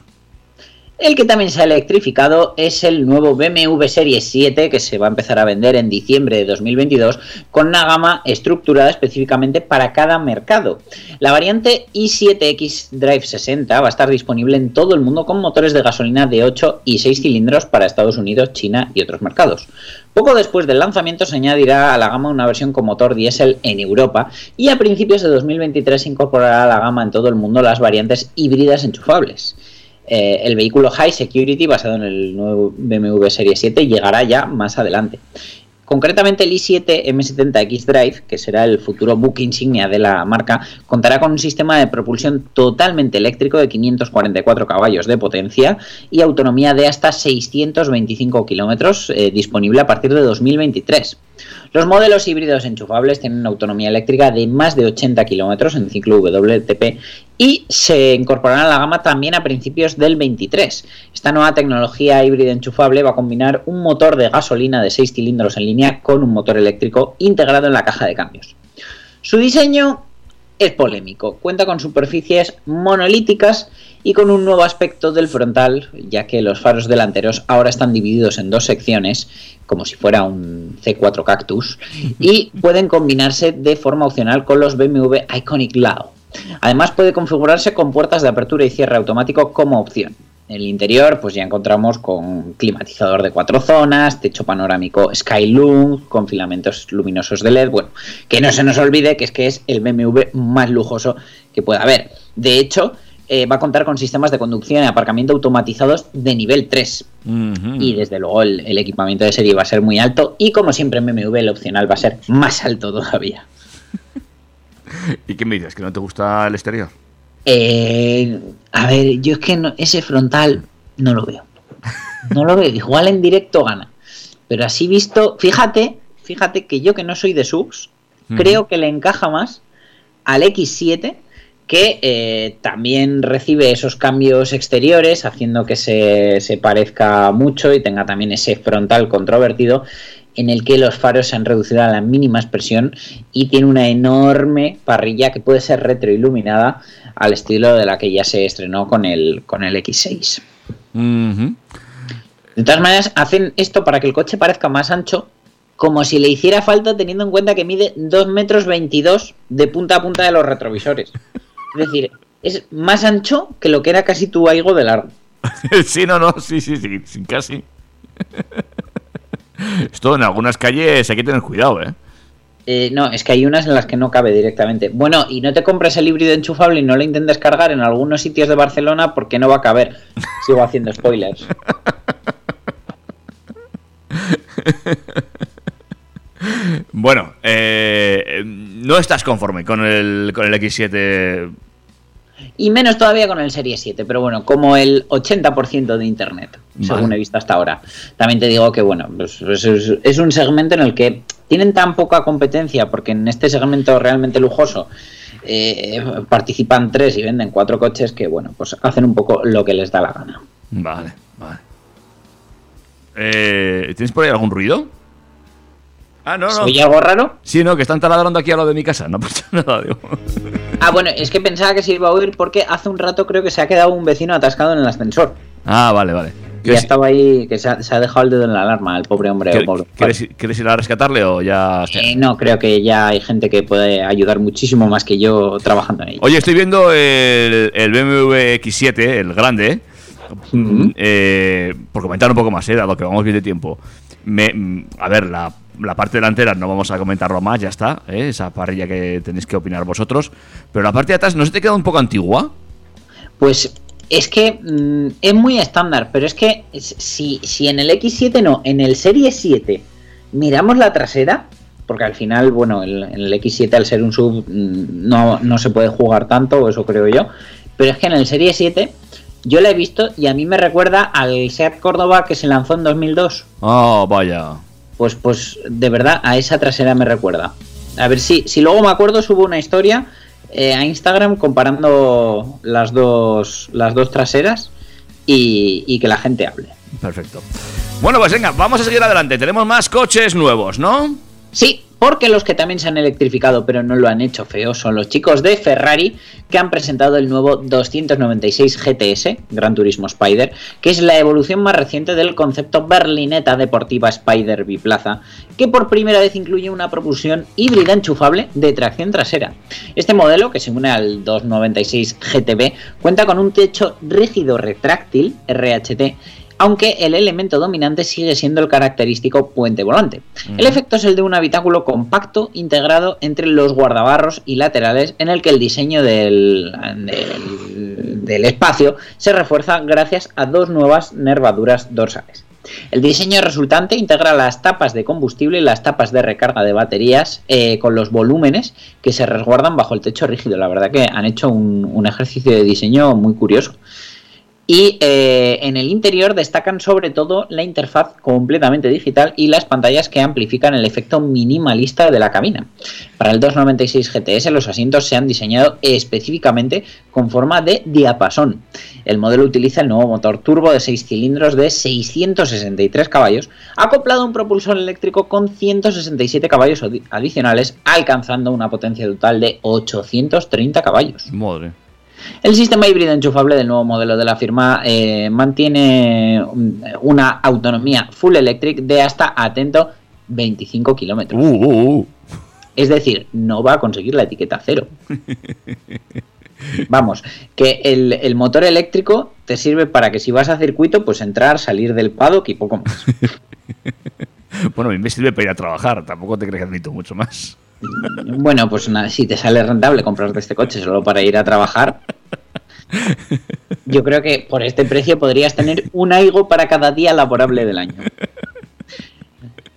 El que también se ha electrificado es el nuevo BMW Serie 7 que se va a empezar a vender en diciembre de 2022 con una gama estructurada específicamente para cada mercado. La variante i7X Drive 60 va a estar disponible en todo el mundo con motores de gasolina de 8 y 6 cilindros para Estados Unidos, China y otros mercados. Poco después del lanzamiento se añadirá a la gama una versión con motor diésel en Europa y a principios de 2023 se incorporará a la gama en todo el mundo las variantes híbridas enchufables. Eh, el vehículo High Security basado en el nuevo BMW Serie 7 llegará ya más adelante. Concretamente el i7 M70X Drive, que será el futuro buque insignia de la marca, contará con un sistema de propulsión totalmente eléctrico de 544 caballos de potencia y autonomía de hasta 625 kilómetros eh, disponible a partir de 2023. Los modelos híbridos enchufables tienen una autonomía eléctrica de más de 80 kilómetros en ciclo WLTP y se incorporarán a la gama también a principios del 23. Esta nueva tecnología híbrida enchufable va a combinar un motor de gasolina de 6 cilindros en línea con un motor eléctrico integrado en la caja de cambios. Su diseño es polémico, cuenta con superficies monolíticas y con un nuevo aspecto del frontal, ya que los faros delanteros ahora están divididos en dos secciones, como si fuera un C4 Cactus, y pueden combinarse de forma opcional con los BMW Iconic Lao. Además puede configurarse con puertas de apertura y cierre automático como opción. En el interior, pues ya encontramos con climatizador de cuatro zonas, techo panorámico Skyloom, con filamentos luminosos de LED. Bueno, que no se nos olvide que es que es el BMW más lujoso que pueda haber. De hecho, eh, va a contar con sistemas de conducción y aparcamiento automatizados de nivel 3. Ujú. Y desde luego el, el equipamiento de serie va a ser muy alto. Y como siempre en BMW, el opcional va a ser más alto todavía. ¿Y qué me dices? ¿Que no te gusta el exterior? Eh, a ver, yo es que no- ese frontal no lo veo. No lo veo. Igual en directo gana. Pero así visto, fíjate, fíjate que yo que no soy de subs, creo que le encaja más al X7 que eh, también recibe esos cambios exteriores haciendo que se, se parezca mucho y tenga también ese frontal controvertido en el que los faros se han reducido a la mínima expresión y tiene una enorme parrilla que puede ser retroiluminada al estilo de la que ya se estrenó con el, con el X6. Ujú. De todas maneras, hacen esto para que el coche parezca más ancho, como si le hiciera falta teniendo en cuenta que mide 2 metros 22 de punta a punta de los retrovisores. Es decir, es más ancho que lo que era casi tu aigo de largo. sí, no, no, sí, sí, sí, sí, casi. Esto en algunas calles hay que tener cuidado, ¿eh? Eh, no, es que hay unas en las que no cabe directamente. Bueno, y no te compres el híbrido enchufable y no lo intentes cargar en algunos sitios de Barcelona porque no va a caber. Sigo haciendo spoilers. Bueno, eh, no estás conforme con el, con el X7. Y menos todavía con el Serie 7, pero bueno, como el 80% de Internet, según he visto hasta ahora. También te digo que, bueno, pues, pues es, es un segmento en el que tienen tan poca competencia, porque en este segmento realmente lujoso eh, participan tres y venden cuatro coches que, bueno, pues hacen un poco lo que les da la gana. Vale, vale. Eh, ¿Tienes por ahí algún ruido? Ah, no, no. ¿Se oye algo raro? Sí, no, que están taladrando aquí a lo de mi casa. No pasa nada, digo. Ah, bueno, es que pensaba que se iba a oír porque hace un rato creo que se ha quedado un vecino atascado en el ascensor. Ah, vale, vale. Ya estaba ahí, que se ha, se ha dejado el dedo en la alarma, el pobre hombre. pobre- ¿Quieres, quieres ir a rescatarle o ya.? Eh, no, creo que ya hay gente que puede ayudar muchísimo más que yo trabajando en ello. Oye, estoy viendo el, el BMW X7, el grande. eh, por comentar un poco más, eh, dado que vamos bien de tiempo. Me- a ver, la, la parte delantera no vamos a comentarlo más, ya está. eh, esa parrilla que tenéis que opinar vosotros. Pero la parte de atrás, ¿no se te queda un poco antigua? Pues es que mm, es muy estándar, pero es que si, si en el X7 no, en el Serie 7 miramos la trasera, porque al final, bueno, el- en el X7 al ser un sub mm, no, no se puede jugar tanto, eso creo yo, pero es que en el Serie 7 yo la he visto y a mí me recuerda al Seat Córdoba que se lanzó en 2002. Oh, vaya. Pues, pues de verdad a esa trasera me recuerda. A ver si, si luego me acuerdo, subo una historia eh, a Instagram comparando las dos, las dos traseras y, y que la gente hable. Perfecto. Bueno, pues venga, vamos a seguir adelante. Tenemos más coches nuevos, ¿no? Sí, porque los que también se han electrificado pero no lo han hecho feo son los chicos de Ferrari que han presentado el nuevo 296 GTS, Gran Turismo Spider, que es la evolución más reciente del concepto berlineta deportiva Spider biplaza, que por primera vez incluye una propulsión híbrida enchufable de tracción trasera. Este modelo, que se une al 296 GTB, cuenta con un techo rígido retráctil, RHT, aunque el elemento dominante sigue siendo el característico puente volante. El efecto es el de un habitáculo compacto integrado entre los guardabarros y laterales en el que el diseño del, del, del espacio se refuerza gracias a dos nuevas nervaduras dorsales. El diseño resultante integra las tapas de combustible y las tapas de recarga de baterías eh, con los volúmenes que se resguardan bajo el techo rígido. La verdad que han hecho un, un ejercicio de diseño muy curioso. Y eh, en el interior destacan sobre todo la interfaz completamente digital y las pantallas que amplifican el efecto minimalista de la cabina. Para el 296 GTS los asientos se han diseñado específicamente con forma de diapasón. El modelo utiliza el nuevo motor turbo de 6 cilindros de 663 caballos, acoplado a un propulsor eléctrico con 167 caballos adi- adicionales, alcanzando una potencia total de 830 caballos. Madre. El sistema híbrido enchufable del nuevo modelo de la firma eh, mantiene un- una autonomía full electric de hasta, atento, 25 kilómetros. Uh, uh, uh. Es decir, no va a conseguir la etiqueta cero. Vamos, que el, el motor eléctrico te sirve para que si vas a circuito, pues entrar, salir del paddock y poco más. Bueno, a mí me sirve para ir a trabajar. Tampoco te crees que necesito mucho más. Bueno, pues si te sale rentable comprarte este coche solo para ir a trabajar, yo creo que por este precio podrías tener un aigo para cada día laborable del año.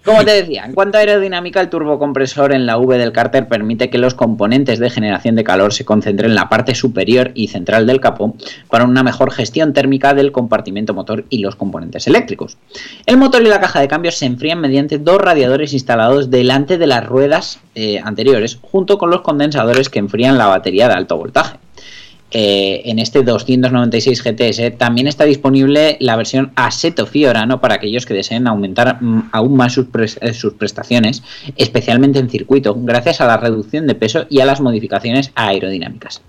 Como te decía, en cuanto a aerodinámica, el turbocompresor en la V del cárter permite que los componentes de generación de calor se concentren en la parte superior y central del capó para una mejor gestión térmica del compartimento motor y los componentes eléctricos. El motor y la caja de cambios se enfrían mediante dos radiadores instalados delante de las ruedas eh, anteriores, junto con los condensadores que enfrían la batería de alto voltaje. Eh, en este 296 GTS también está disponible la versión Assetto Fiorano para aquellos que deseen aumentar mm, aún más eh, sus prestaciones, especialmente en circuito, gracias a la reducción de peso y a las modificaciones aerodinámicas.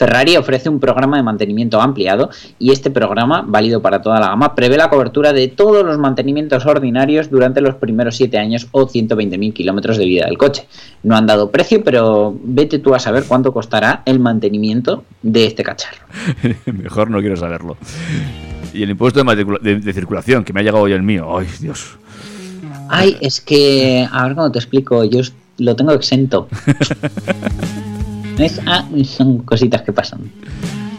Ferrari ofrece un programa de mantenimiento ampliado y este programa, válido para toda la gama, prevé la cobertura de todos los mantenimientos ordinarios durante los primeros 7 años o 120.000 kilómetros de vida del coche. No han dado precio, pero vete tú a saber cuánto costará el mantenimiento de este cacharro. Mejor no quiero saberlo. Y el impuesto de, de- de circulación, que me ha llegado hoy el mío. Ay, Dios. Ay, es que, a ver cómo te explico, yo lo tengo exento. Es- ah, son cositas que pasan.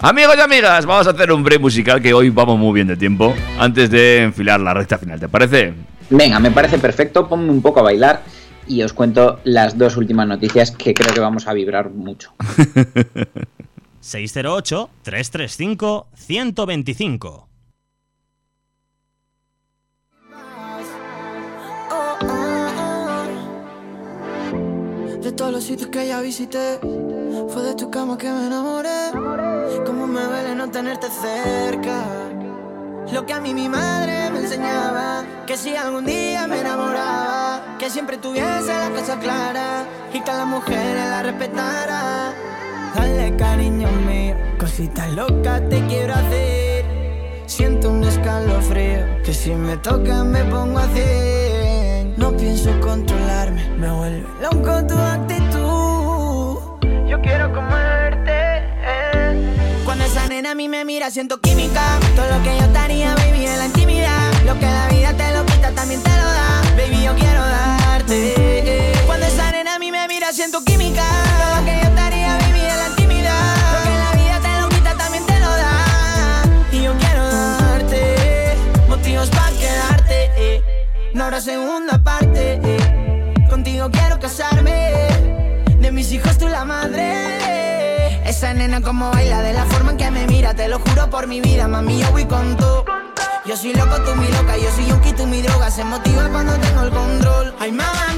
Amigos y amigas, vamos a hacer un break musical que hoy vamos muy bien de tiempo antes de enfilar la recta final. ¿Te parece? Venga, me parece perfecto, ponme un poco a bailar y os cuento las dos últimas noticias que creo que vamos a vibrar mucho. 608-335-125. De todos los sitios que ya visité, fue de tu cama que me enamoré. Como me duele no tenerte cerca. Lo que a mí mi madre me enseñaba, que si algún día me enamoraba, Que siempre tuviese la cosa clara y que a las mujeres la respetara. Dale cariño mío, cositas locas te quiero hacer. Siento un escalofrío que si me toca me pongo a hacer. No pienso controlarme, me vuelve loco tu actitud. Yo quiero comerte. Cuando esa nena a mí me mira siento química. Todo lo que yo estaría, baby, en la intimidad. Lo que la vida te lo quita también te lo da. Baby, yo quiero darte. Cuando esa nena a mí me mira siento química. Todo lo que Como baila, de la forma en que me mira, te lo juro por mi vida, mami, yo voy con tú. Yo soy loco, tú mi loca, yo soy yunqui, tú mi droga, se motiva cuando tengo el control. Ay, mamá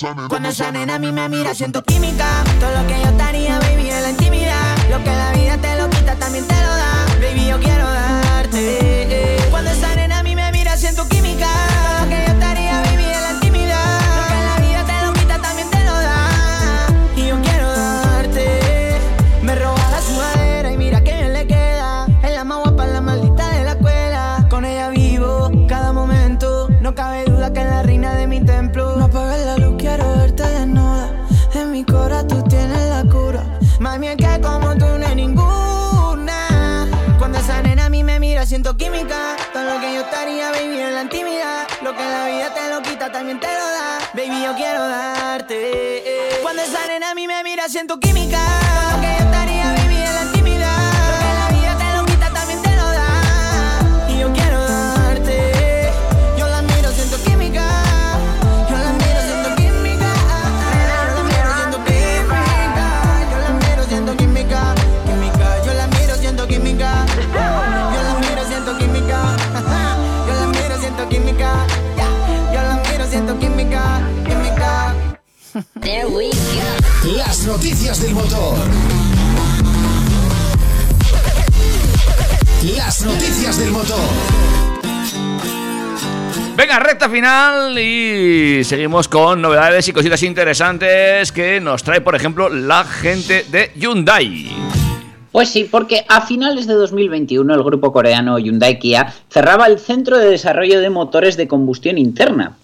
completo. Cuando esa nena a mí me mira, siento química. Todo lo que yo estaría, baby, en la intimidad. Lo que la vida te lo quita, también te lo da. Baby, yo quiero darte. Siento química. Noticias del motor. Las noticias del motor. Venga, recta final y seguimos con novedades y cositas interesantes que nos trae, por ejemplo, la gente de Hyundai. Pues sí, porque a finales de 2021 el grupo coreano Hyundai Kia cerraba el centro de desarrollo de motores de combustión interna.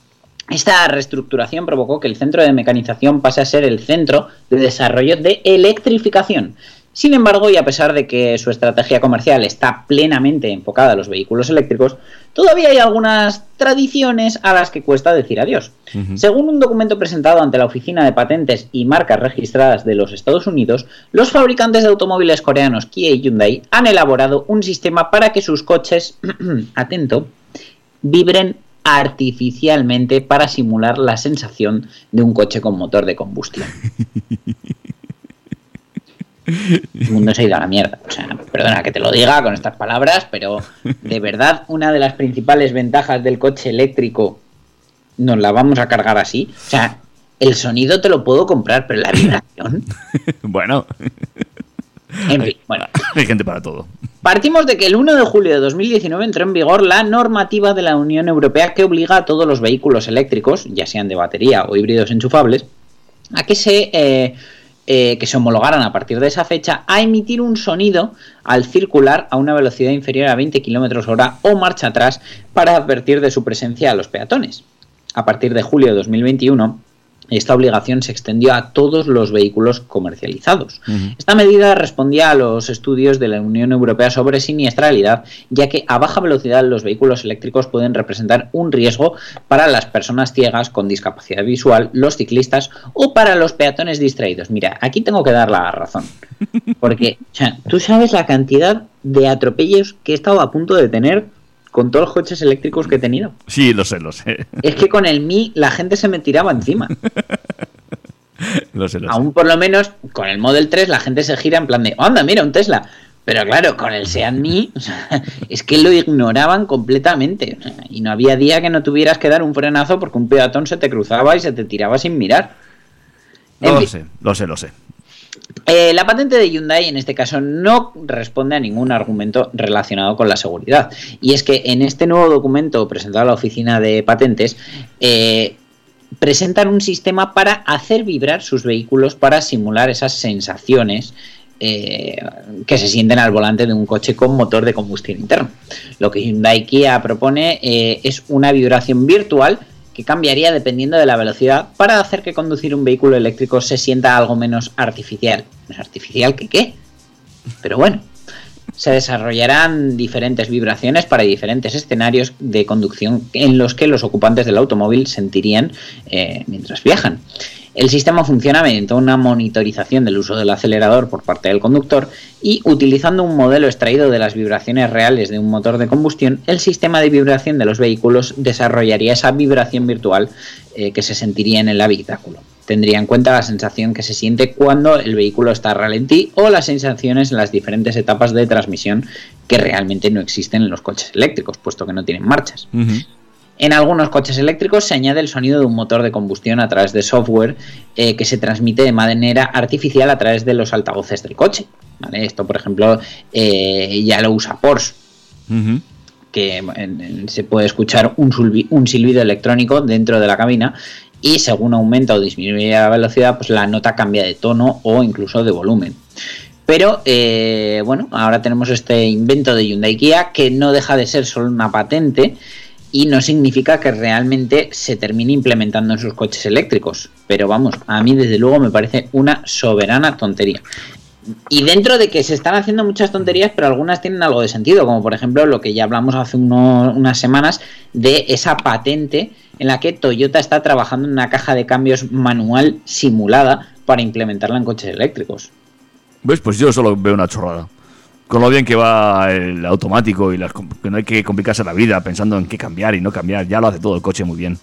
Esta reestructuración provocó que el centro de mecanización pase a ser el centro de desarrollo de electrificación. Sin embargo, y a pesar de que su estrategia comercial está plenamente enfocada a los vehículos eléctricos, todavía hay algunas tradiciones a las que cuesta decir adiós. Según un documento presentado ante la Oficina de Patentes y Marcas Registradas de los Estados Unidos, los fabricantes de automóviles coreanos Kia y Hyundai han elaborado un sistema para que sus coches, atento, vibren artificialmente para simular la sensación de un coche con motor de combustión. El mundo se ha ido a la mierda. O sea, perdona que te lo diga con estas palabras, pero de verdad una de las principales ventajas del coche eléctrico nos la vamos a cargar así. O sea, el sonido te lo puedo comprar, pero la vibración. bueno, En fin, bueno. hay gente para todo. Partimos de que el 1 de julio de 2019 entró en vigor la normativa de la Unión Europea que obliga a todos los vehículos eléctricos, ya sean de batería o híbridos enchufables, a que se, eh, eh, que se homologaran a partir de esa fecha a emitir un sonido al circular a una velocidad inferior a 20 km hora o marcha atrás para advertir de su presencia a los peatones. A partir de julio de 2021, esta obligación se extendió a todos los vehículos comercializados. Esta medida respondía a los estudios de la Unión Europea sobre siniestralidad, ya que a baja velocidad los vehículos eléctricos pueden representar un riesgo para las personas ciegas con discapacidad visual, los ciclistas o para los peatones distraídos. Mira, aquí tengo que dar la razón. Porque, o sea, tú sabes la cantidad de atropellos que he estado a punto de tener con todos los coches eléctricos que he tenido. Sí, lo sé, lo sé. Es que con el Mi la gente se me tiraba encima. Lo sé, lo sé. Aún por lo menos con el Model 3 la gente se gira en plan de, anda, mira, un Tesla. Pero claro, con el Seat sea, es que lo ignoraban completamente. y no había día que no tuvieras que dar un frenazo porque un peatón se te cruzaba y se te tiraba sin mirar. En Lo fin. sé, lo sé, lo sé. Eh, la patente de Hyundai en este caso no responde a ningún argumento relacionado con la seguridad. Y es que en este nuevo documento presentado a la oficina de patentes, eh, presentan un sistema para hacer vibrar sus vehículos para simular esas sensaciones eh, que se sienten al volante de un coche con motor de combustión interna. Lo que Hyundai Kia propone es una vibración virtual que cambiaría dependiendo de la velocidad para hacer que conducir un vehículo eléctrico se sienta algo menos artificial. ¿Menos artificial que qué? Pero bueno, se desarrollarán diferentes vibraciones para diferentes escenarios de conducción en los que los ocupantes del automóvil sentirían eh, mientras viajan. El sistema funciona mediante una monitorización del uso del acelerador por parte del conductor y utilizando un modelo extraído de las vibraciones reales de un motor de combustión, el sistema de vibración de los vehículos desarrollaría esa vibración virtual eh, que se sentiría en el habitáculo. Tendría en cuenta la sensación que se siente cuando el vehículo está ralentí o las sensaciones en las diferentes etapas de transmisión que realmente no existen en los coches eléctricos, puesto que no tienen marchas. En algunos coches eléctricos se añade el sonido de un motor de combustión a través de software eh, que se transmite de manera artificial a través de los altavoces del coche. ¿vale? Esto, por ejemplo, eh, ya lo usa Porsche, que se puede escuchar un silbido electrónico dentro de la cabina y según aumenta o disminuye la velocidad, pues la nota cambia de tono o incluso de volumen. Pero eh, bueno, ahora tenemos este invento de Hyundai Kia que no deja de ser solo una patente y no significa que realmente se termine implementando en sus coches eléctricos. Pero vamos, a mí desde luego me parece una soberana tontería. Y dentro de que se están haciendo muchas tonterías, pero algunas tienen algo de sentido, como por ejemplo lo que ya hablamos hace unas semanas de esa patente en la que Toyota está trabajando en una caja de cambios manual simulada para implementarla en coches eléctricos. ¿Ves? Pues yo solo veo una chorrada. Con lo bien que va el automático y las, que no hay que complicarse la vida pensando en qué cambiar y no cambiar. Ya lo hace todo el coche muy bien.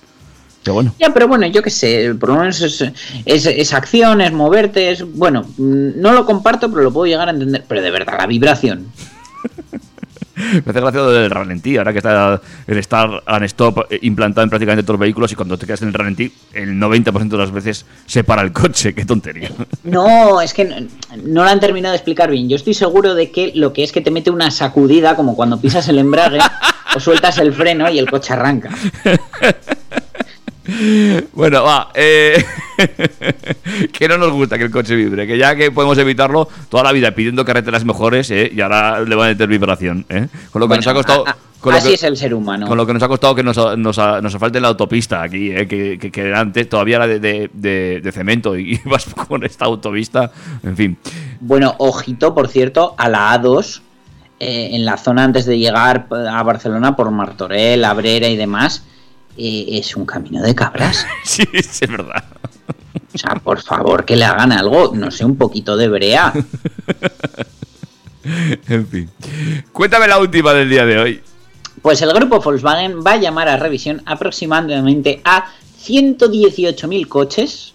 Pero bueno. Ya, pero bueno, yo qué sé, por lo menos es, es, es acción, es moverte, es... Bueno, mm, no lo comparto, pero lo puedo llegar a entender. Pero de verdad, la vibración. Me hace gracia lo del ralentí. Ahora que está el Start and Stop implantado en prácticamente todos los vehículos y cuando te quedas en el ralentí, el 90% de las veces se para el coche. Qué tontería. No, es que no, no lo han terminado de explicar bien. Yo estoy seguro de que lo que es que te mete una sacudida, como cuando pisas el embrague o sueltas el freno y el coche arranca. Bueno, va. eh, que no nos gusta que el coche vibre. Que ya que podemos evitarlo toda la vida pidiendo carreteras mejores, eh, y ahora le van a meter vibración. eh. Con lo que Bueno, nos ha costado. a- a- con lo así que- es el ser humano. Con lo que nos ha costado que nos, nos, nos falte la autopista aquí, eh, que, que, que antes todavía era de, de, de- de cemento y vas con esta autopista. En fin. Bueno, ojito, por cierto, a la A2, eh, en la zona antes de llegar a Barcelona por Martorell, Abrera y demás, eh, es un camino de cabras. Sí, es verdad. O sea, por favor, que le hagan algo, no sé, un poquito de brea. En fin. Cuéntame la última del día de hoy. Pues el grupo Volkswagen va a llamar a revisión aproximadamente a 118.000 coches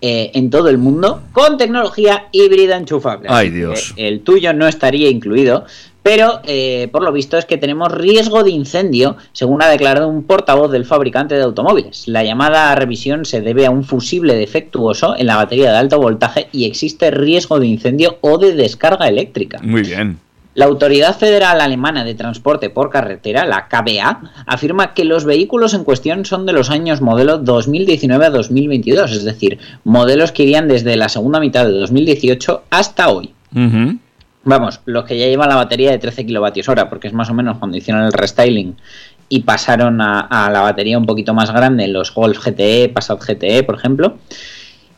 eh, en todo el mundo con tecnología híbrida enchufable. Ay, Dios. El tuyo no estaría incluido, pero eh, por lo visto es que tenemos riesgo de incendio, según ha declarado un portavoz del fabricante de automóviles. La llamada a revisión se debe a un fusible defectuoso en la batería de alto voltaje y existe riesgo de incendio o de descarga eléctrica. Muy bien. La Autoridad Federal Alemana de Transporte por Carretera, la KBA, afirma que los vehículos en cuestión son de los años modelo 2019 a 2022, es decir, modelos que irían desde la segunda mitad de 2018 hasta hoy. Vamos, los que ya llevan la batería de 13 kilovatios hora, porque es más o menos cuando hicieron el restyling y pasaron a, la batería un poquito más grande, los Golf GTE, Passat GTE, por ejemplo.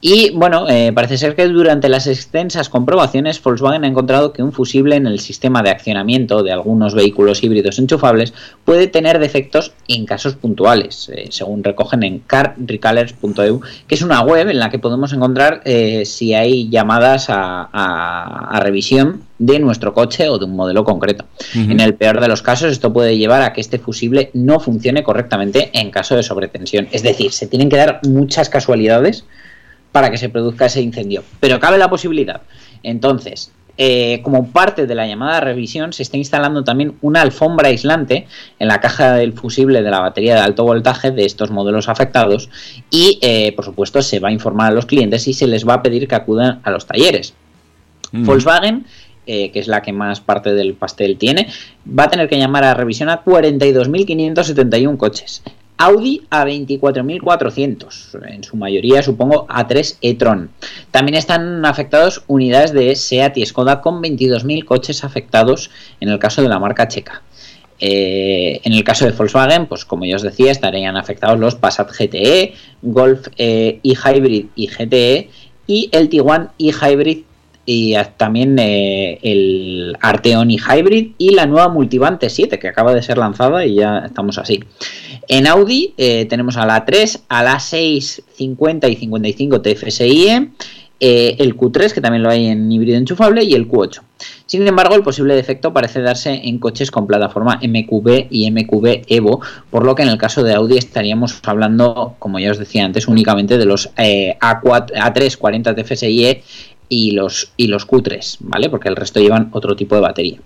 Y bueno, eh, parece ser que durante las extensas comprobaciones Volkswagen ha encontrado que un fusible en el sistema de accionamiento de algunos vehículos híbridos enchufables puede tener defectos en casos puntuales, eh, según recogen en carrecallers.eu, que es una web en la que podemos encontrar eh, si hay llamadas a, a- a revisión de nuestro coche o de un modelo concreto. En el peor de los casos, esto puede llevar a que este fusible no funcione correctamente en caso de sobretensión. Es decir, se tienen que dar muchas casualidades para que se produzca ese incendio. Pero cabe la posibilidad. Entonces, eh, como parte de la llamada revisión, se está instalando también una alfombra aislante en la caja del fusible de la batería de alto voltaje de estos modelos afectados y, eh, por supuesto, se va a informar a los clientes y se les va a pedir que acudan a los talleres. Volkswagen eh, que es la que más parte del pastel tiene, va a tener que llamar a revisión a 42.571 coches. Audi a 24.400, en su mayoría supongo A3 e-tron. También están afectados unidades de SEAT y Skoda con 22.000 coches afectados en el caso de la marca checa. Eh, en el caso de Volkswagen, pues como ya os decía, estarían afectados los Passat GTE, Golf e Hybrid y GTE y el Tiguan e Hybrid y también eh, el Arteon y Hybrid y la nueva Multivan T7 que acaba de ser lanzada y ya estamos así. En Audi eh, tenemos a la 3, a la 6, 50 y 55 TFSI, eh, el Q3 que también lo hay en híbrido enchufable y el Q8. Sin embargo, el posible defecto parece darse en coches con plataforma MQB y MQB Evo, por lo que en el caso de Audi estaríamos hablando, como ya os decía antes, únicamente de los A4, A3 40 TFSI y los, y los Q3, ¿vale? Porque el resto llevan otro tipo de batería.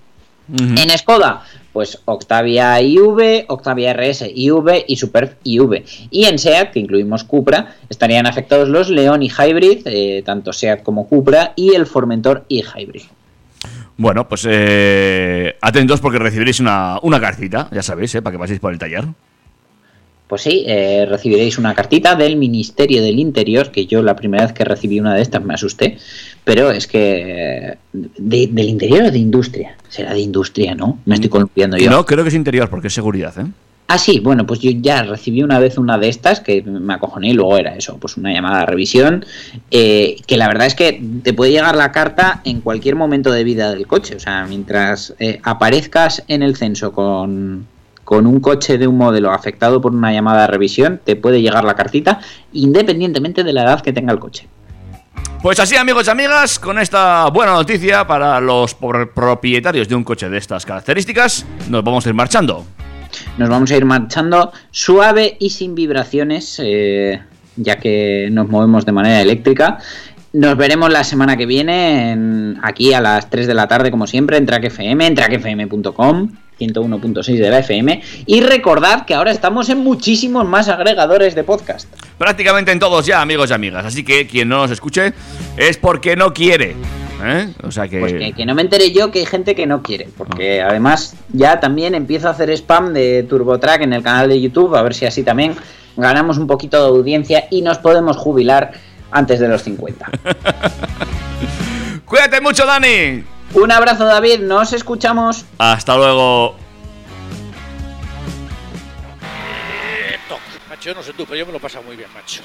En Skoda, pues Octavia IV, Octavia RS IV y Superb IV. Y en SEAT, que incluimos Cupra, estarían afectados los León y Hybrid, eh, tanto SEAT como Cupra, y el Formentor y Hybrid. Bueno, pues eh, atentos porque recibiréis una, una cartita, ya sabéis, eh, para que paséis por el taller. Pues sí, eh, recibiréis una cartita del Ministerio del Interior, que yo la primera vez que recibí una de estas me asusté, pero es que de- del interior o de industria, será de industria, ¿no? Me estoy columpiando yo. No, creo que es interior porque es seguridad, ¿eh? Ah, sí, bueno, pues yo ya recibí una vez una de estas que me acojoné y luego era eso, pues una llamada de revisión, eh, que la verdad es que te puede llegar la carta en cualquier momento de vida del coche, o sea, mientras eh, aparezcas en el censo con, con un coche de un modelo afectado por una llamada de revisión, te puede llegar la cartita independientemente de la edad que tenga el coche. Pues así, amigos y amigas, con esta buena noticia para los propietarios de un coche de estas características, nos vamos a ir marchando. Nos vamos a ir marchando suave y sin vibraciones, eh, ya que nos movemos de manera eléctrica. Nos veremos la semana que viene en- aquí a las 3 de la tarde, como siempre, en Track FM, en trackfm.com, 101.6 de la FM. Y recordad que ahora estamos en muchísimos más agregadores de podcast. Prácticamente en todos ya, amigos y amigas. Así que quien no nos escuche es porque no quiere. ¿eh? O sea que. Pues que, que no me entere yo que hay gente que no quiere, porque además ya también empiezo a hacer spam de TurboTrack en el canal de YouTube, a ver si así también ganamos un poquito de audiencia y nos podemos jubilar antes de los 50. Cuídate mucho, Dani. Un abrazo, David, nos escuchamos. Hasta luego. Macho, yo no sé tú, pero yo me lo he pasado muy bien, macho.